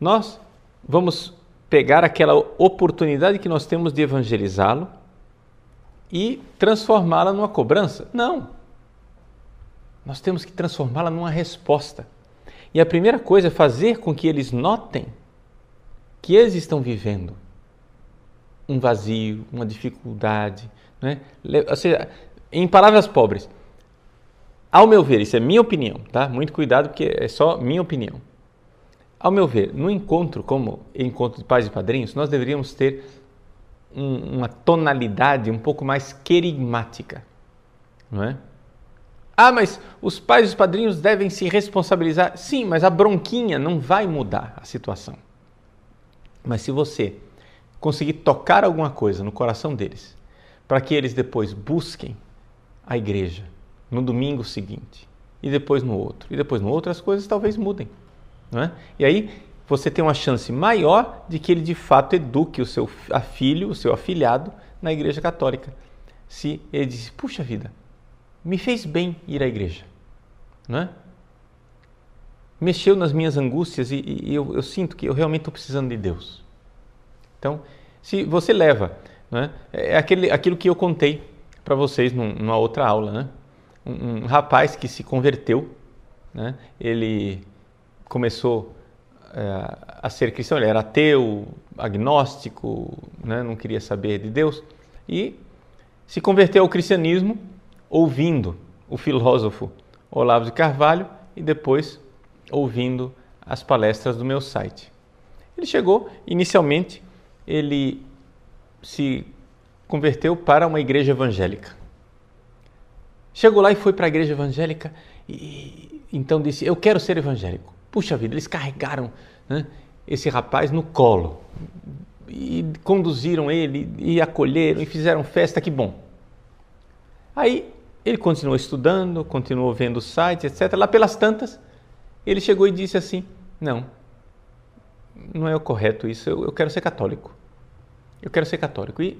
Nós vamos pegar aquela oportunidade que nós temos de evangelizá-lo e transformá-la numa cobrança. Não. Nós temos que transformá-la numa resposta. E a primeira coisa é fazer com que eles notem que eles estão vivendo um vazio, uma dificuldade. Né? Ou seja, em palavras pobres, ao meu ver, isso é minha opinião, tá? Muito cuidado porque é só minha opinião. Ao meu ver, no encontro como encontro de pais e padrinhos, nós deveríamos ter um, uma tonalidade um pouco mais querigmática, não é? Ah, mas os pais e os padrinhos devem se responsabilizar. Sim, mas a bronquinha não vai mudar a situação. Mas se você conseguir tocar alguma coisa no coração deles, para que eles depois busquem a igreja no domingo seguinte, e depois no outro, e depois no outro, as coisas talvez mudem. Não é? E aí você tem uma chance maior de que ele de fato eduque o seu filho, o seu afilhado, na igreja católica. Se ele diz, puxa vida, me fez bem ir à igreja. Não é? Mexeu nas minhas angústias e, e eu, eu, sinto que eu realmente estou precisando de Deus. Então, se você leva, é? é aquele, aquilo que eu contei para vocês numa outra aula, né? um, um rapaz que se converteu, né? ele começou é, a ser cristão, ele era ateu, agnóstico, né? não queria saber de Deus, e se converteu ao cristianismo ouvindo o filósofo Olavo de Carvalho e depois ouvindo as palestras do meu site. Ele chegou, inicialmente, ele se converteu para uma igreja evangélica. Chegou lá e foi para a igreja evangélica e então disse: Eu quero ser evangélico. Puxa vida, eles carregaram né, esse rapaz no colo e conduziram ele e acolheram e fizeram festa, que bom. Aí ele continuou estudando, continuou vendo sites, etc. Lá pelas tantas, ele chegou e disse assim: Não, não é o correto isso, eu, eu quero ser católico. Eu quero ser católico. E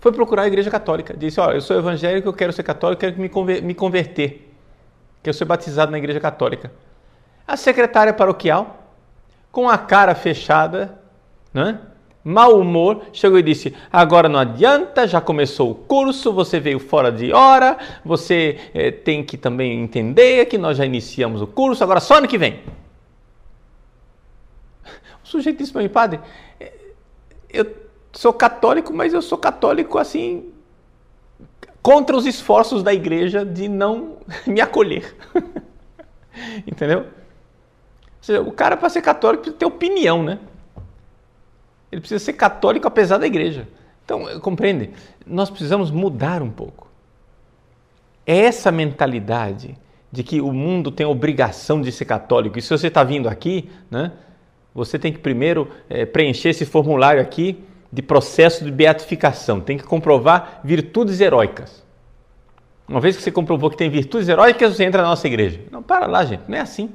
foi procurar a igreja católica. Disse: oh, eu sou evangélico, eu quero ser católico, quero me, conver me converter. Quero ser batizado na igreja católica. A secretária paroquial, com a cara fechada, né? mau humor, chegou e disse: Agora não adianta, já começou o curso, você veio fora de hora, você eh, tem que também entender que nós já iniciamos o curso, agora só ano que vem. O sujeito disse para mim, padre, eh, eu sou católico, mas eu sou católico assim, contra os esforços da igreja de não me acolher. Entendeu? Seja, o cara, para ser católico, precisa ter opinião, né? Ele precisa ser católico apesar da igreja. Então, compreende? Nós precisamos mudar um pouco. É essa mentalidade de que o mundo tem a obrigação de ser católico. E se você está vindo aqui, né, você tem que primeiro é, preencher esse formulário aqui de processo de beatificação. Tem que comprovar virtudes heróicas. Uma vez que você comprovou que tem virtudes heróicas, você entra na nossa igreja. Não, para lá, gente. Não é assim.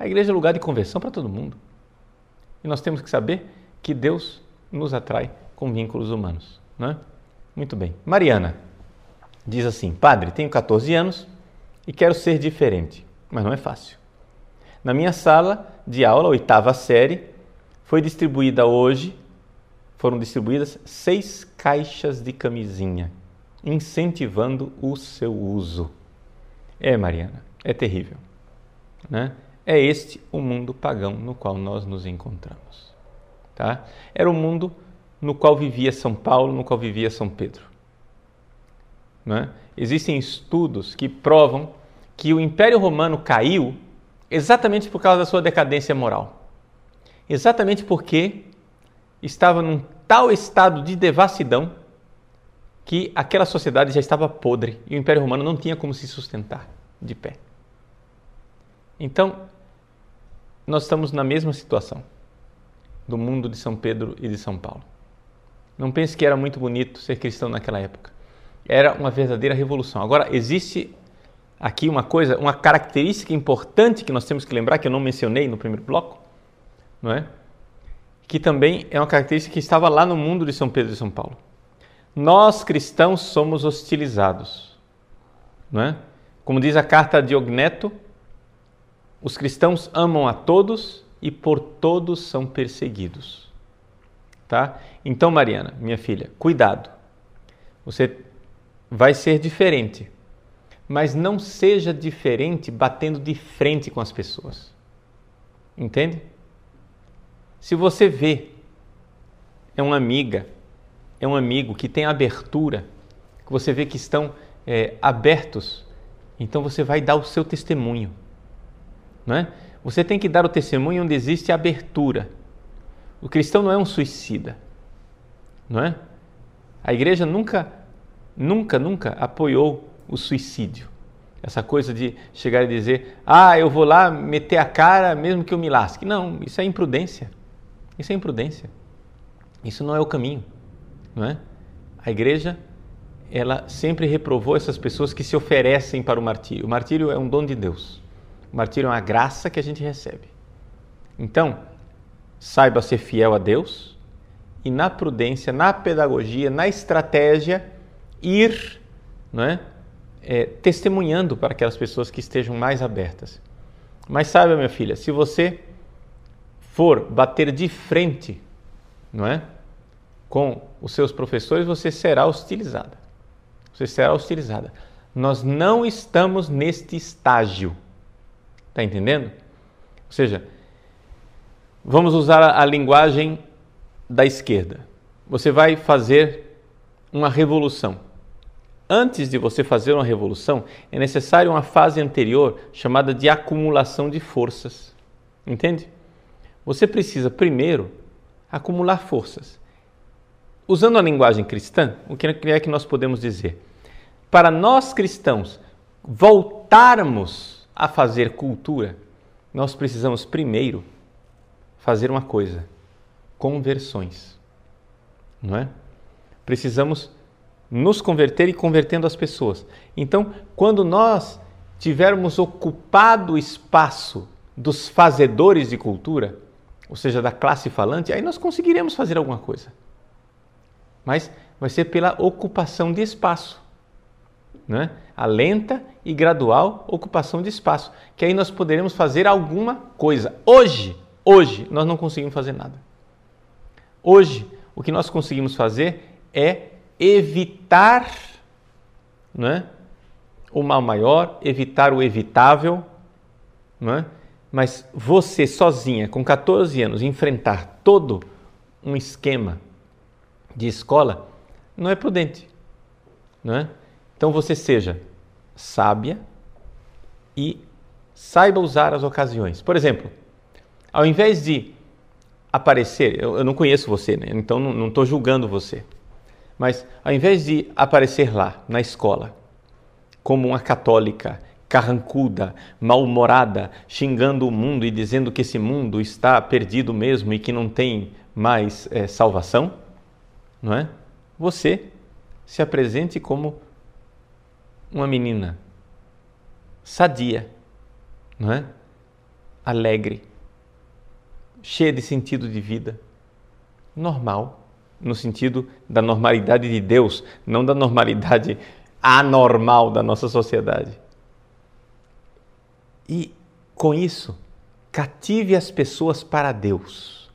A igreja é lugar de conversão para todo mundo. E nós temos que saber que Deus nos atrai com vínculos humanos. Não é? Muito bem. Mariana diz assim: Padre, tenho 14 anos e quero ser diferente, mas não é fácil. Na minha sala de aula, oitava série, foi distribuída hoje, foram distribuídas seis caixas de camisinha, incentivando o seu uso. É, Mariana, é terrível. Né? É este o mundo pagão no qual nós nos encontramos. Tá? Era o mundo no qual vivia São Paulo, no qual vivia São Pedro. Né? Existem estudos que provam que o Império Romano caiu exatamente por causa da sua decadência moral. Exatamente porque estava num tal estado de devassidão que aquela sociedade já estava podre e o Império Romano não tinha como se sustentar de pé. Então, nós estamos na mesma situação do mundo de São Pedro e de São Paulo. Não pense que era muito bonito ser cristão naquela época. Era uma verdadeira revolução. Agora, existe aqui uma coisa, uma característica importante que nós temos que lembrar, que eu não mencionei no primeiro bloco, não é? Que também é uma característica que estava lá no mundo de São Pedro e São Paulo. Nós cristãos somos hostilizados, não é? Como diz a carta de Ogneto, os cristãos amam a todos e por todos são perseguidos. Tá? Então, Mariana, minha filha, cuidado. Você vai ser diferente, mas não seja diferente batendo de frente com as pessoas. Entende? Se você vê é uma amiga, é um amigo que tem abertura, que você vê que estão é, abertos, então você vai dar o seu testemunho, não é? Você tem que dar o testemunho onde existe abertura o cristão não é um suicida, não é? A igreja nunca, nunca, nunca apoiou o suicídio. Essa coisa de chegar e dizer, ah, eu vou lá meter a cara mesmo que eu me lasque. Não, isso é imprudência. Isso é imprudência. Isso não é o caminho, não é? A igreja, ela sempre reprovou essas pessoas que se oferecem para o martírio. O martírio é um dom de Deus. O martírio é uma graça que a gente recebe. Então, saiba ser fiel a Deus e na prudência, na pedagogia, na estratégia, ir não é, é, testemunhando para aquelas pessoas que estejam mais abertas. Mas saiba, minha filha, se você for bater de frente, não é, com os seus professores, você será hostilizada. Você será hostilizada. Nós não estamos neste estágio. Está entendendo? Ou seja, Vamos usar a, linguagem da esquerda. Você vai fazer uma revolução. Antes de você fazer uma revolução, é necessário uma fase anterior chamada de acumulação de forças. Entende? Você precisa primeiro acumular forças. Usando a linguagem cristã, o que é que nós podemos dizer? Para nós cristãos voltarmos a fazer cultura, nós precisamos primeiro fazer uma coisa: conversões. Não é? Precisamos nos converter e convertendo as pessoas. Então, quando nós tivermos ocupado o espaço dos fazedores de cultura, ou seja, da classe falante, aí nós conseguiremos fazer alguma coisa. Mas vai ser pela ocupação de espaço. Né? A lenta e gradual ocupação de espaço, que aí nós poderemos fazer alguma coisa. Hoje, Hoje nós não conseguimos fazer nada. Hoje o que nós conseguimos fazer é evitar não é? o mal maior, evitar o evitável, não é? mas você sozinha, com 14 anos, enfrentar todo um esquema de escola não é prudente. Não é? Então você seja sábia e saiba usar as ocasiões. Por exemplo, ao invés de aparecer, eu, eu não conheço você, né? então não estou julgando você, mas ao invés de aparecer lá na escola como uma católica carrancuda, mal-humorada, xingando o mundo e dizendo que esse mundo está perdido mesmo e que não tem mais é, salvação, não é? Você se apresente como uma menina sadia, não é? Alegre, cheia de sentido de vida, normal, no sentido da normalidade de Deus, não da normalidade anormal da nossa sociedade. E com isso, cative as pessoas para Deus.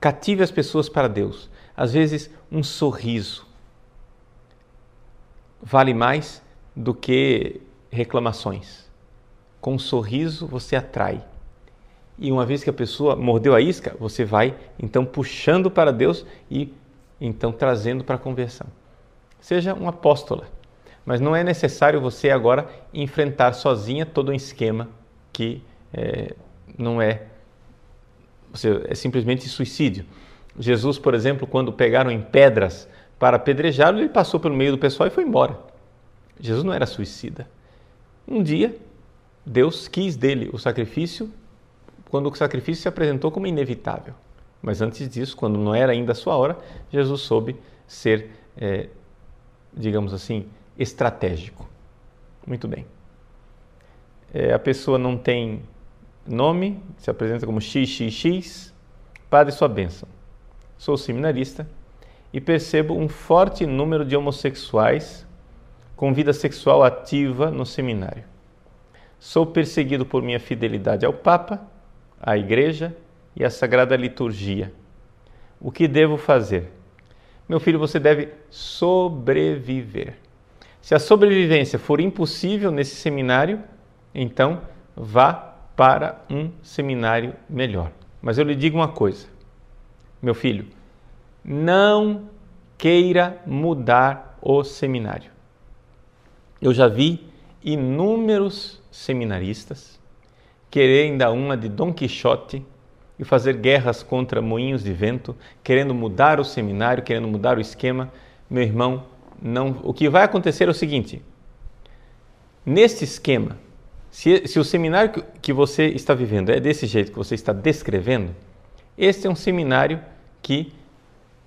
Cative as pessoas para Deus. Às vezes, um sorriso vale mais do que reclamações. Com um sorriso você atrai. E uma vez que a pessoa mordeu a isca, você vai então puxando para Deus e então trazendo para a conversão. Seja um apóstola, mas não é necessário você agora enfrentar sozinha todo um esquema que é, não é, você, é simplesmente suicídio. Jesus, por exemplo, quando pegaram em pedras para apedrejá-lo, ele passou pelo meio do pessoal e foi embora. Jesus não era suicida. Um dia, Deus quis dele o sacrifício quando o sacrifício se apresentou como inevitável. Mas antes disso, quando não era ainda a sua hora, Jesus soube ser, é, digamos assim, estratégico. Muito bem. É, a pessoa não tem nome, se apresenta como XXX, Padre, sua bênção. Sou seminarista e percebo um forte número de homossexuais com vida sexual ativa no seminário. Sou perseguido por minha fidelidade ao Papa, à Igreja e à Sagrada Liturgia. O que devo fazer? Meu filho, você deve sobreviver. Se a sobrevivência for impossível nesse seminário, então vá para um seminário melhor. Mas eu lhe digo uma coisa, meu filho, não queira mudar o seminário. Eu já vi inúmeros seminaristas querendo dar uma de Dom Quixote e fazer guerras contra moinhos de vento, querendo mudar o seminário, querendo mudar o esquema. Meu irmão, não, o que vai acontecer é o seguinte: neste esquema, se, se o seminário que você está vivendo é desse jeito que você está descrevendo, este é um seminário que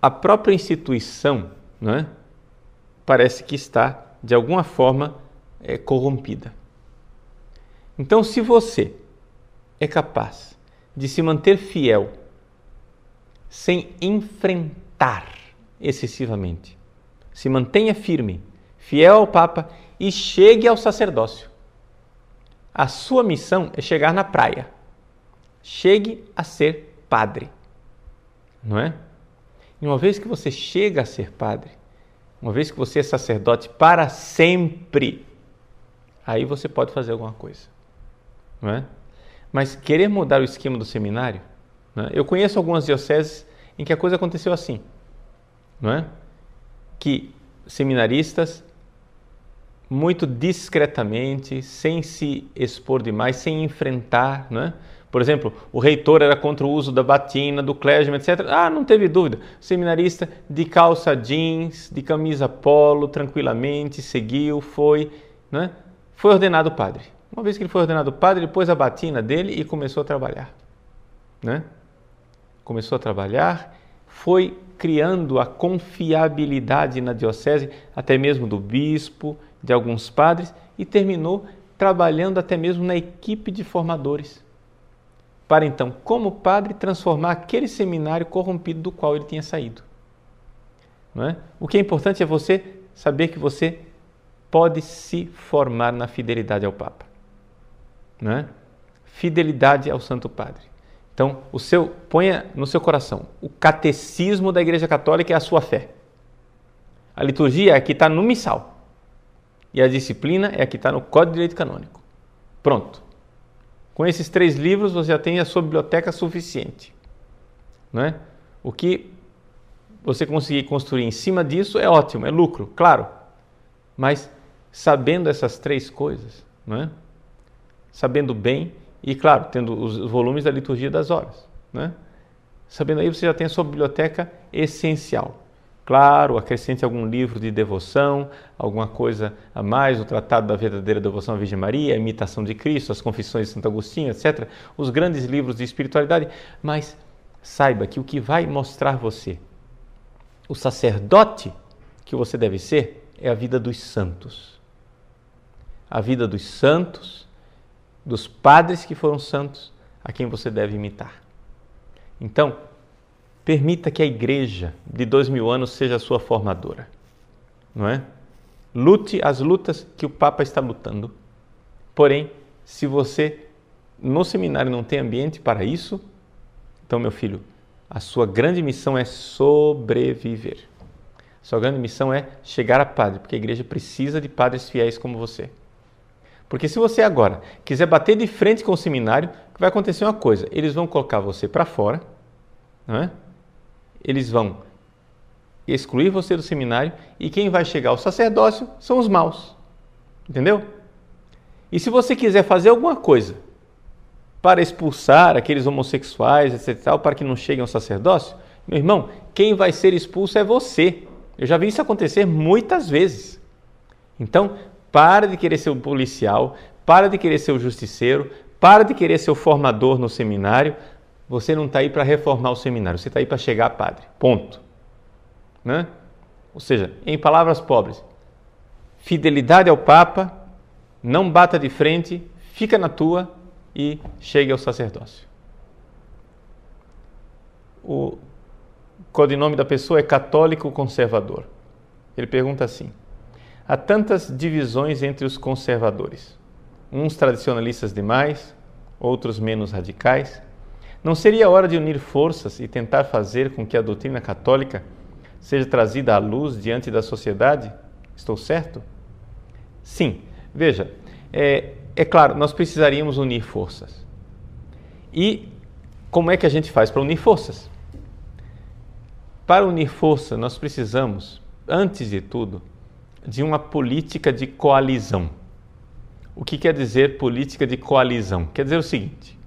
a própria instituição não é, parece que está, de alguma forma, é, corrompida. Então, se você é capaz de se manter fiel sem enfrentar excessivamente se mantenha firme, fiel ao Papa e chegue ao sacerdócio. A sua missão é chegar na praia. Chegue a ser padre. Não é? E uma vez que você chega a ser padre, uma vez que você é sacerdote para sempre, aí você pode fazer alguma coisa. Não é? Mas querer mudar o esquema do seminário, é? eu conheço algumas dioceses em que a coisa aconteceu assim, não é? que seminaristas, muito discretamente, sem se expor demais, sem enfrentar, né? Por exemplo, o reitor era contra o uso da batina, do clérigman, etc. Ah, não teve dúvida. seminarista de calça jeans, de camisa polo, tranquilamente, seguiu, foi, né? Foi ordenado padre. Uma vez que ele foi ordenado padre, ele pôs a batina dele e começou a trabalhar, né? Começou a trabalhar, foi criando a confiabilidade na diocese, até mesmo do bispo, de alguns padres, e terminou trabalhando até mesmo na equipe de formadores. Para então, como padre, transformar aquele seminário corrompido do qual ele tinha saído. É? O que é importante é você saber que você pode se formar na fidelidade ao Papa. É? Fidelidade ao Santo Padre. Então, o seu ponha no seu coração, o catecismo da Igreja Católica é a sua fé. A liturgia é a que está no missal. E a disciplina é a que está no Código de Direito Canônico. Pronto. Com esses três livros você já tem a sua biblioteca suficiente. Não é? O que você conseguir construir em cima disso é ótimo, é lucro, claro. Mas sabendo essas três coisas, não é? Sabendo bem e, claro, tendo os volumes da liturgia das horas. Né? Sabendo aí, você já tem a sua biblioteca essencial. Claro, acrescente algum livro de devoção, alguma coisa a mais, o Tratado da Verdadeira Devoção à Virgem Maria, a Imitação de Cristo, as Confissões de Santo Agostinho, etc. Os grandes livros de espiritualidade. Mas saiba que o que vai mostrar você, o sacerdote que você deve ser, é a vida dos santos. A vida dos santos, dos padres que foram santos, a quem você deve imitar. Então, Permita que a igreja de dois mil anos seja a sua formadora, não é? Lute as lutas que o Papa está lutando. Porém, se você no seminário não tem ambiente para isso, então, meu filho, a sua grande missão é sobreviver. Sua grande missão é chegar a padre, porque a igreja precisa de padres fiéis como você. Porque se você agora quiser bater de frente com o seminário, vai acontecer uma coisa: eles vão colocar você para fora, não é? Eles vão excluir você do seminário e quem vai chegar ao sacerdócio são os maus. Entendeu? E se você quiser fazer alguma coisa para expulsar aqueles homossexuais, etc., para que não cheguem ao sacerdócio, meu irmão, quem vai ser expulso é você. Eu já vi isso acontecer muitas vezes. Então, para de querer ser o policial, para de querer ser o justiceiro, para de querer ser o formador no seminário, você não está aí para reformar o seminário, você está aí para chegar a padre. Ponto. Né? Ou seja, em palavras pobres, fidelidade ao Papa, não bata de frente, fica na tua e chegue ao sacerdócio. O codinome da pessoa é católico conservador. Ele pergunta assim: há tantas divisões entre os conservadores, uns tradicionalistas demais, outros menos radicais. Não seria hora de unir forças e tentar fazer com que a doutrina católica seja trazida à luz diante da sociedade? Estou certo? Sim. Veja, é, é claro, nós precisaríamos unir forças. E como é que a gente faz para unir forças? Para unir força, nós precisamos, antes de tudo, de uma política de coalizão. O que quer dizer política de coalizão? Quer dizer o seguinte: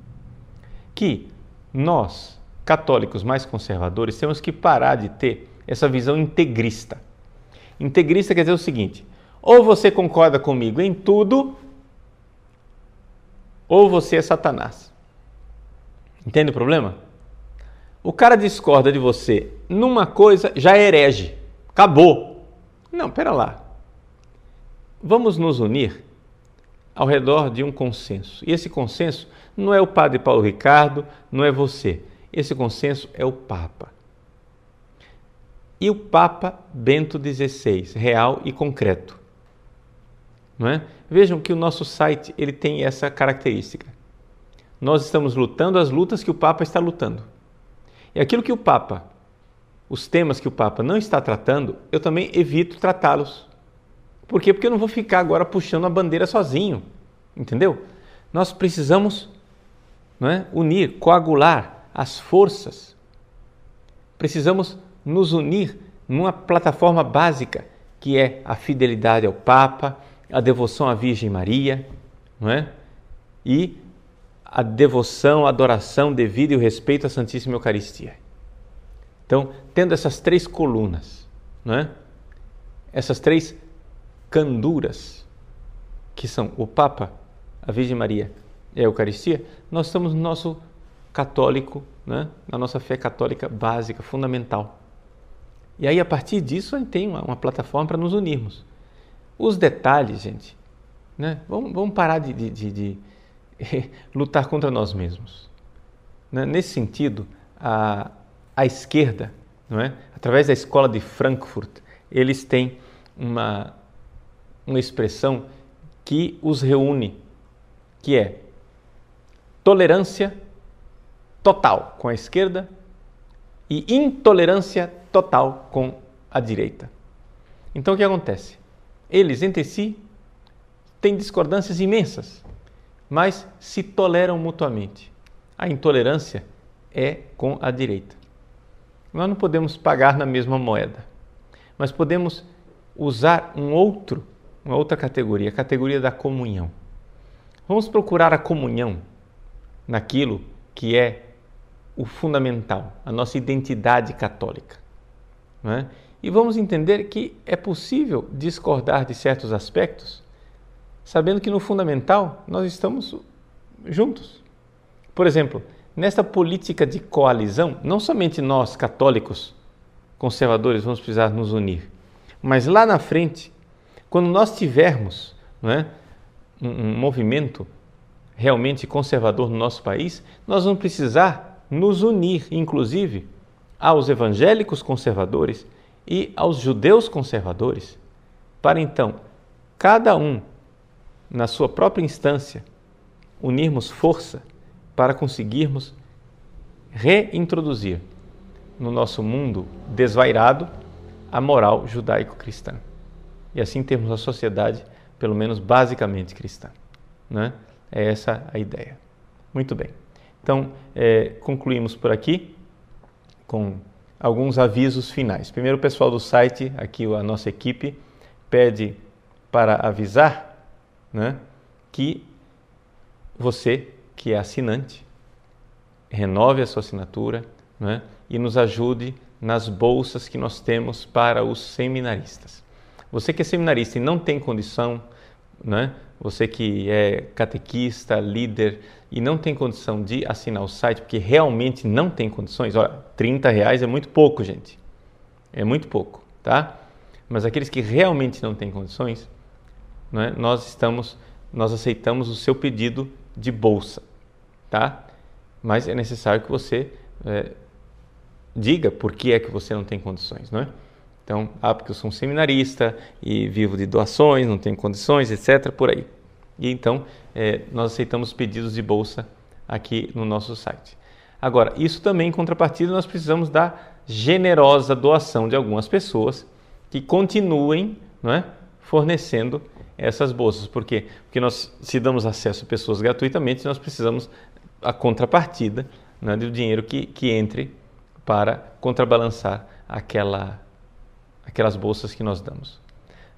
que nós, católicos mais conservadores, temos que parar de ter essa visão integrista. Integrista quer dizer o seguinte: ou você concorda comigo em tudo, ou você é Satanás. Entende o problema? O cara discorda de você numa coisa, já é herege. Acabou. Não, pera lá. Vamos nos unir ao redor de um consenso. E esse consenso não é o padre Paulo Ricardo, não é você. Esse consenso é o Papa. E o Papa Bento XVI, real e concreto. Não é? Vejam que o nosso site ele tem essa característica. Nós estamos lutando as lutas que o Papa está lutando. E aquilo que o Papa, os temas que o Papa não está tratando, eu também evito tratá-los. Por quê? Porque eu não vou ficar agora puxando a bandeira sozinho. Entendeu? Nós precisamos não é? unir, coagular as forças. Precisamos nos unir numa plataforma básica que é a fidelidade ao Papa, a devoção à Virgem Maria, não é? E a devoção, a adoração devida e o respeito à Santíssima Eucaristia. Então, tendo essas três colunas, não é? Essas três canduras que são o Papa, a Virgem Maria e a Eucaristia, nós estamos no nosso católico, né? na nossa fé católica básica, fundamental. E aí, a partir disso, a gente tem uma, uma plataforma para nos unirmos. Os detalhes, gente, né? vamos, vamos parar de, de, de, de lutar contra nós mesmos. Né? Nesse sentido, a, a esquerda, não é? através da escola de Frankfurt, eles têm uma, uma expressão que os reúne, que é tolerância total com a esquerda e intolerância total com a direita. Então o que acontece? Eles entre si têm discordâncias imensas, mas se toleram mutuamente. A intolerância é com a direita. Nós não podemos pagar na mesma moeda, mas podemos usar um outro, uma outra categoria, a categoria da comunhão. Vamos procurar a comunhão naquilo que é o fundamental, a nossa identidade católica. É? E vamos entender que é possível discordar de certos aspectos, sabendo que no fundamental nós estamos juntos. Por exemplo, nesta política de coalizão, não somente nós católicos conservadores vamos precisar nos unir, mas lá na frente, quando nós tivermos é, um, um movimento realmente conservador no nosso país, nós vamos precisar nos unir, inclusive, aos evangélicos conservadores e aos judeus conservadores, para então, cada um, na sua própria instância, unirmos força para conseguirmos reintroduzir no nosso mundo desvairado a moral judaico-cristã. E assim termos a sociedade, pelo menos basicamente cristã. Né? É essa a ideia. Muito bem. Então, é, concluímos por aqui com alguns avisos finais. Primeiro, o pessoal do site, aqui a nossa equipe, pede para avisar né, que você, que é assinante, renove a sua assinatura né, e nos ajude nas bolsas que nós temos para os seminaristas. Você que é seminarista e não tem condição, né, você que é catequista, líder e não tem condição de assinar o site, porque realmente não tem condições, olha, 30 reais é muito pouco, gente. É muito pouco, tá? Mas aqueles que realmente não têm condições, né, nós estamos, nós aceitamos o seu pedido de bolsa, tá? Mas é necessário que você é, diga por que é que você não tem condições, não é? Então, ah, porque eu sou um seminarista e vivo de doações, não tenho condições, etc., por aí. E então, é, nós aceitamos pedidos de bolsa aqui no nosso site. Agora, isso também em contrapartida, nós precisamos da generosa doação de algumas pessoas que continuem não é, fornecendo essas bolsas. Por quê? Porque nós, se damos acesso a pessoas gratuitamente, nós precisamos a contrapartida né, do dinheiro que, que entre para contrabalançar aquela aquelas bolsas que nós damos.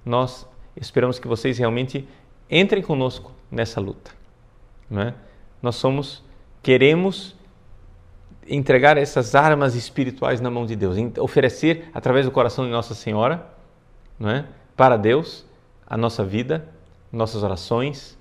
Nós esperamos que vocês realmente entrem conosco nessa luta. É? Nós somos, queremos entregar essas armas espirituais na mão de Deus, oferecer através do coração de Nossa Senhora, não é? para Deus, a nossa vida, nossas orações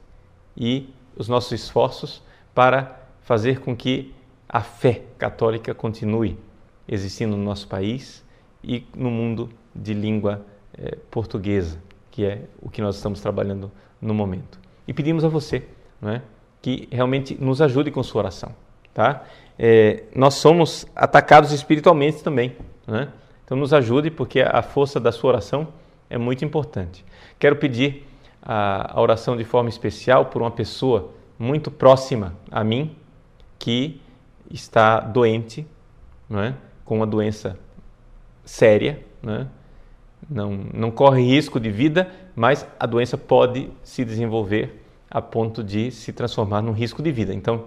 e os nossos esforços para fazer com que a fé católica continue existindo no nosso país e no mundo de língua é, portuguesa, que é o que nós estamos trabalhando no momento. E pedimos a você é, que realmente nos ajude com sua oração. Tá? É, nós somos atacados espiritualmente também. É? Então nos ajude, porque a força da sua oração é muito importante. Quero pedir a, a oração de forma especial por uma pessoa muito próxima a mim que está doente, não é? com uma doença séria, né? Não, não corre risco de vida, mas a doença pode se desenvolver a ponto de se transformar num risco de vida. Então,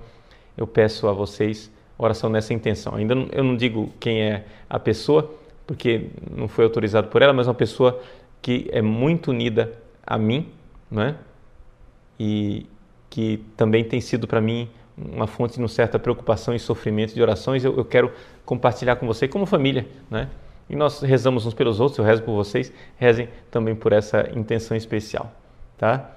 eu peço a vocês oração nessa intenção. Ainda não, eu não digo quem é a pessoa, porque não foi autorizado por ela, mas uma pessoa que é muito unida a mim, não é? E que também tem sido para mim uma fonte de uma certa preocupação e sofrimento de orações. Eu, eu quero compartilhar com você como família, né? E nós rezamos uns pelos outros, eu rezo por vocês, rezem também por essa intenção especial, tá?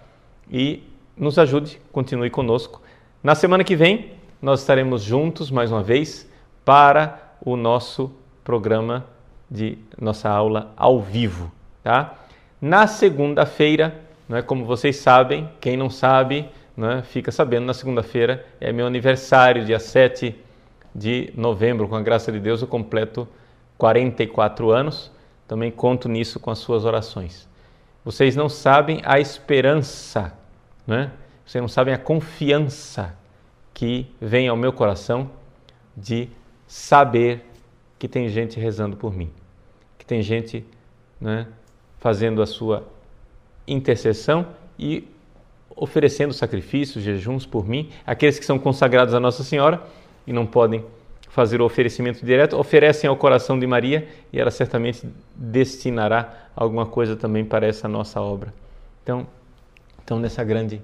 E nos ajude, continue conosco. Na semana que vem, nós estaremos juntos mais uma vez para o nosso programa de nossa aula ao vivo, tá? Na segunda-feira, não é como vocês sabem, quem não sabe, é, fica sabendo, na segunda-feira é meu aniversário, dia 7 de novembro, com a graça de Deus eu completo 44 anos, também conto nisso com as suas orações. Vocês não sabem a esperança, né? vocês não sabem a confiança que vem ao meu coração de saber que tem gente rezando por mim, que tem gente né, fazendo a sua intercessão e oferecendo sacrifícios, jejuns por mim, aqueles que são consagrados a Nossa Senhora e não podem fazer o oferecimento direto, oferecem ao coração de Maria e ela certamente destinará alguma coisa também para essa nossa obra. Então, então nessa grande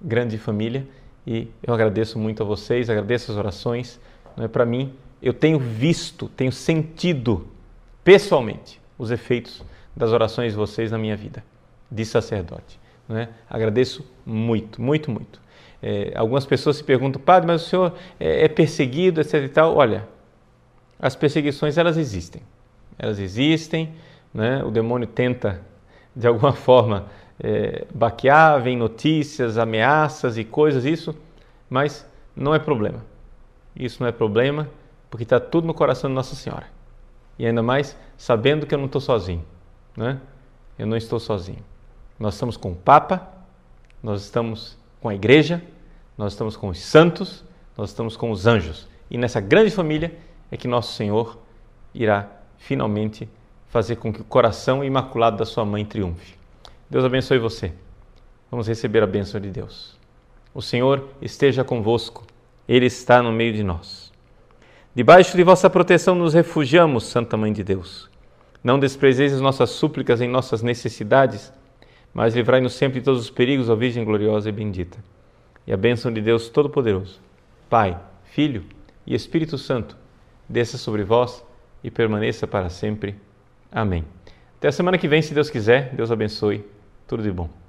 grande família e eu agradeço muito a vocês, agradeço as orações, não é para mim, eu tenho visto, tenho sentido pessoalmente os efeitos das orações de vocês na minha vida de sacerdote. Não é? Agradeço muito, muito, muito. É, algumas pessoas se perguntam, padre, mas o senhor é, é perseguido, etc. E tal. Olha, as perseguições elas existem, elas existem. Né? O demônio tenta de alguma forma é, baquear, vem notícias, ameaças e coisas, isso, mas não é problema. Isso não é problema, porque está tudo no coração de Nossa Senhora. E ainda mais sabendo que eu não estou sozinho. Né? Eu não estou sozinho. Nós estamos com o Papa, nós estamos com a Igreja, nós estamos com os santos, nós estamos com os anjos. E nessa grande família é que nosso Senhor irá finalmente fazer com que o coração imaculado da sua mãe triunfe. Deus abençoe você. Vamos receber a bênção de Deus. O Senhor esteja convosco, Ele está no meio de nós. Debaixo de vossa proteção nos refugiamos, Santa Mãe de Deus. Não desprezeis as nossas súplicas em nossas necessidades, mas livrai-nos sempre de todos os perigos, ó Virgem gloriosa e bendita. E a bênção de Deus Todo-Poderoso, Pai, Filho e Espírito Santo, desça sobre vós e permaneça para sempre. Amém. Até a semana que vem, se Deus quiser. Deus abençoe. Tudo de bom.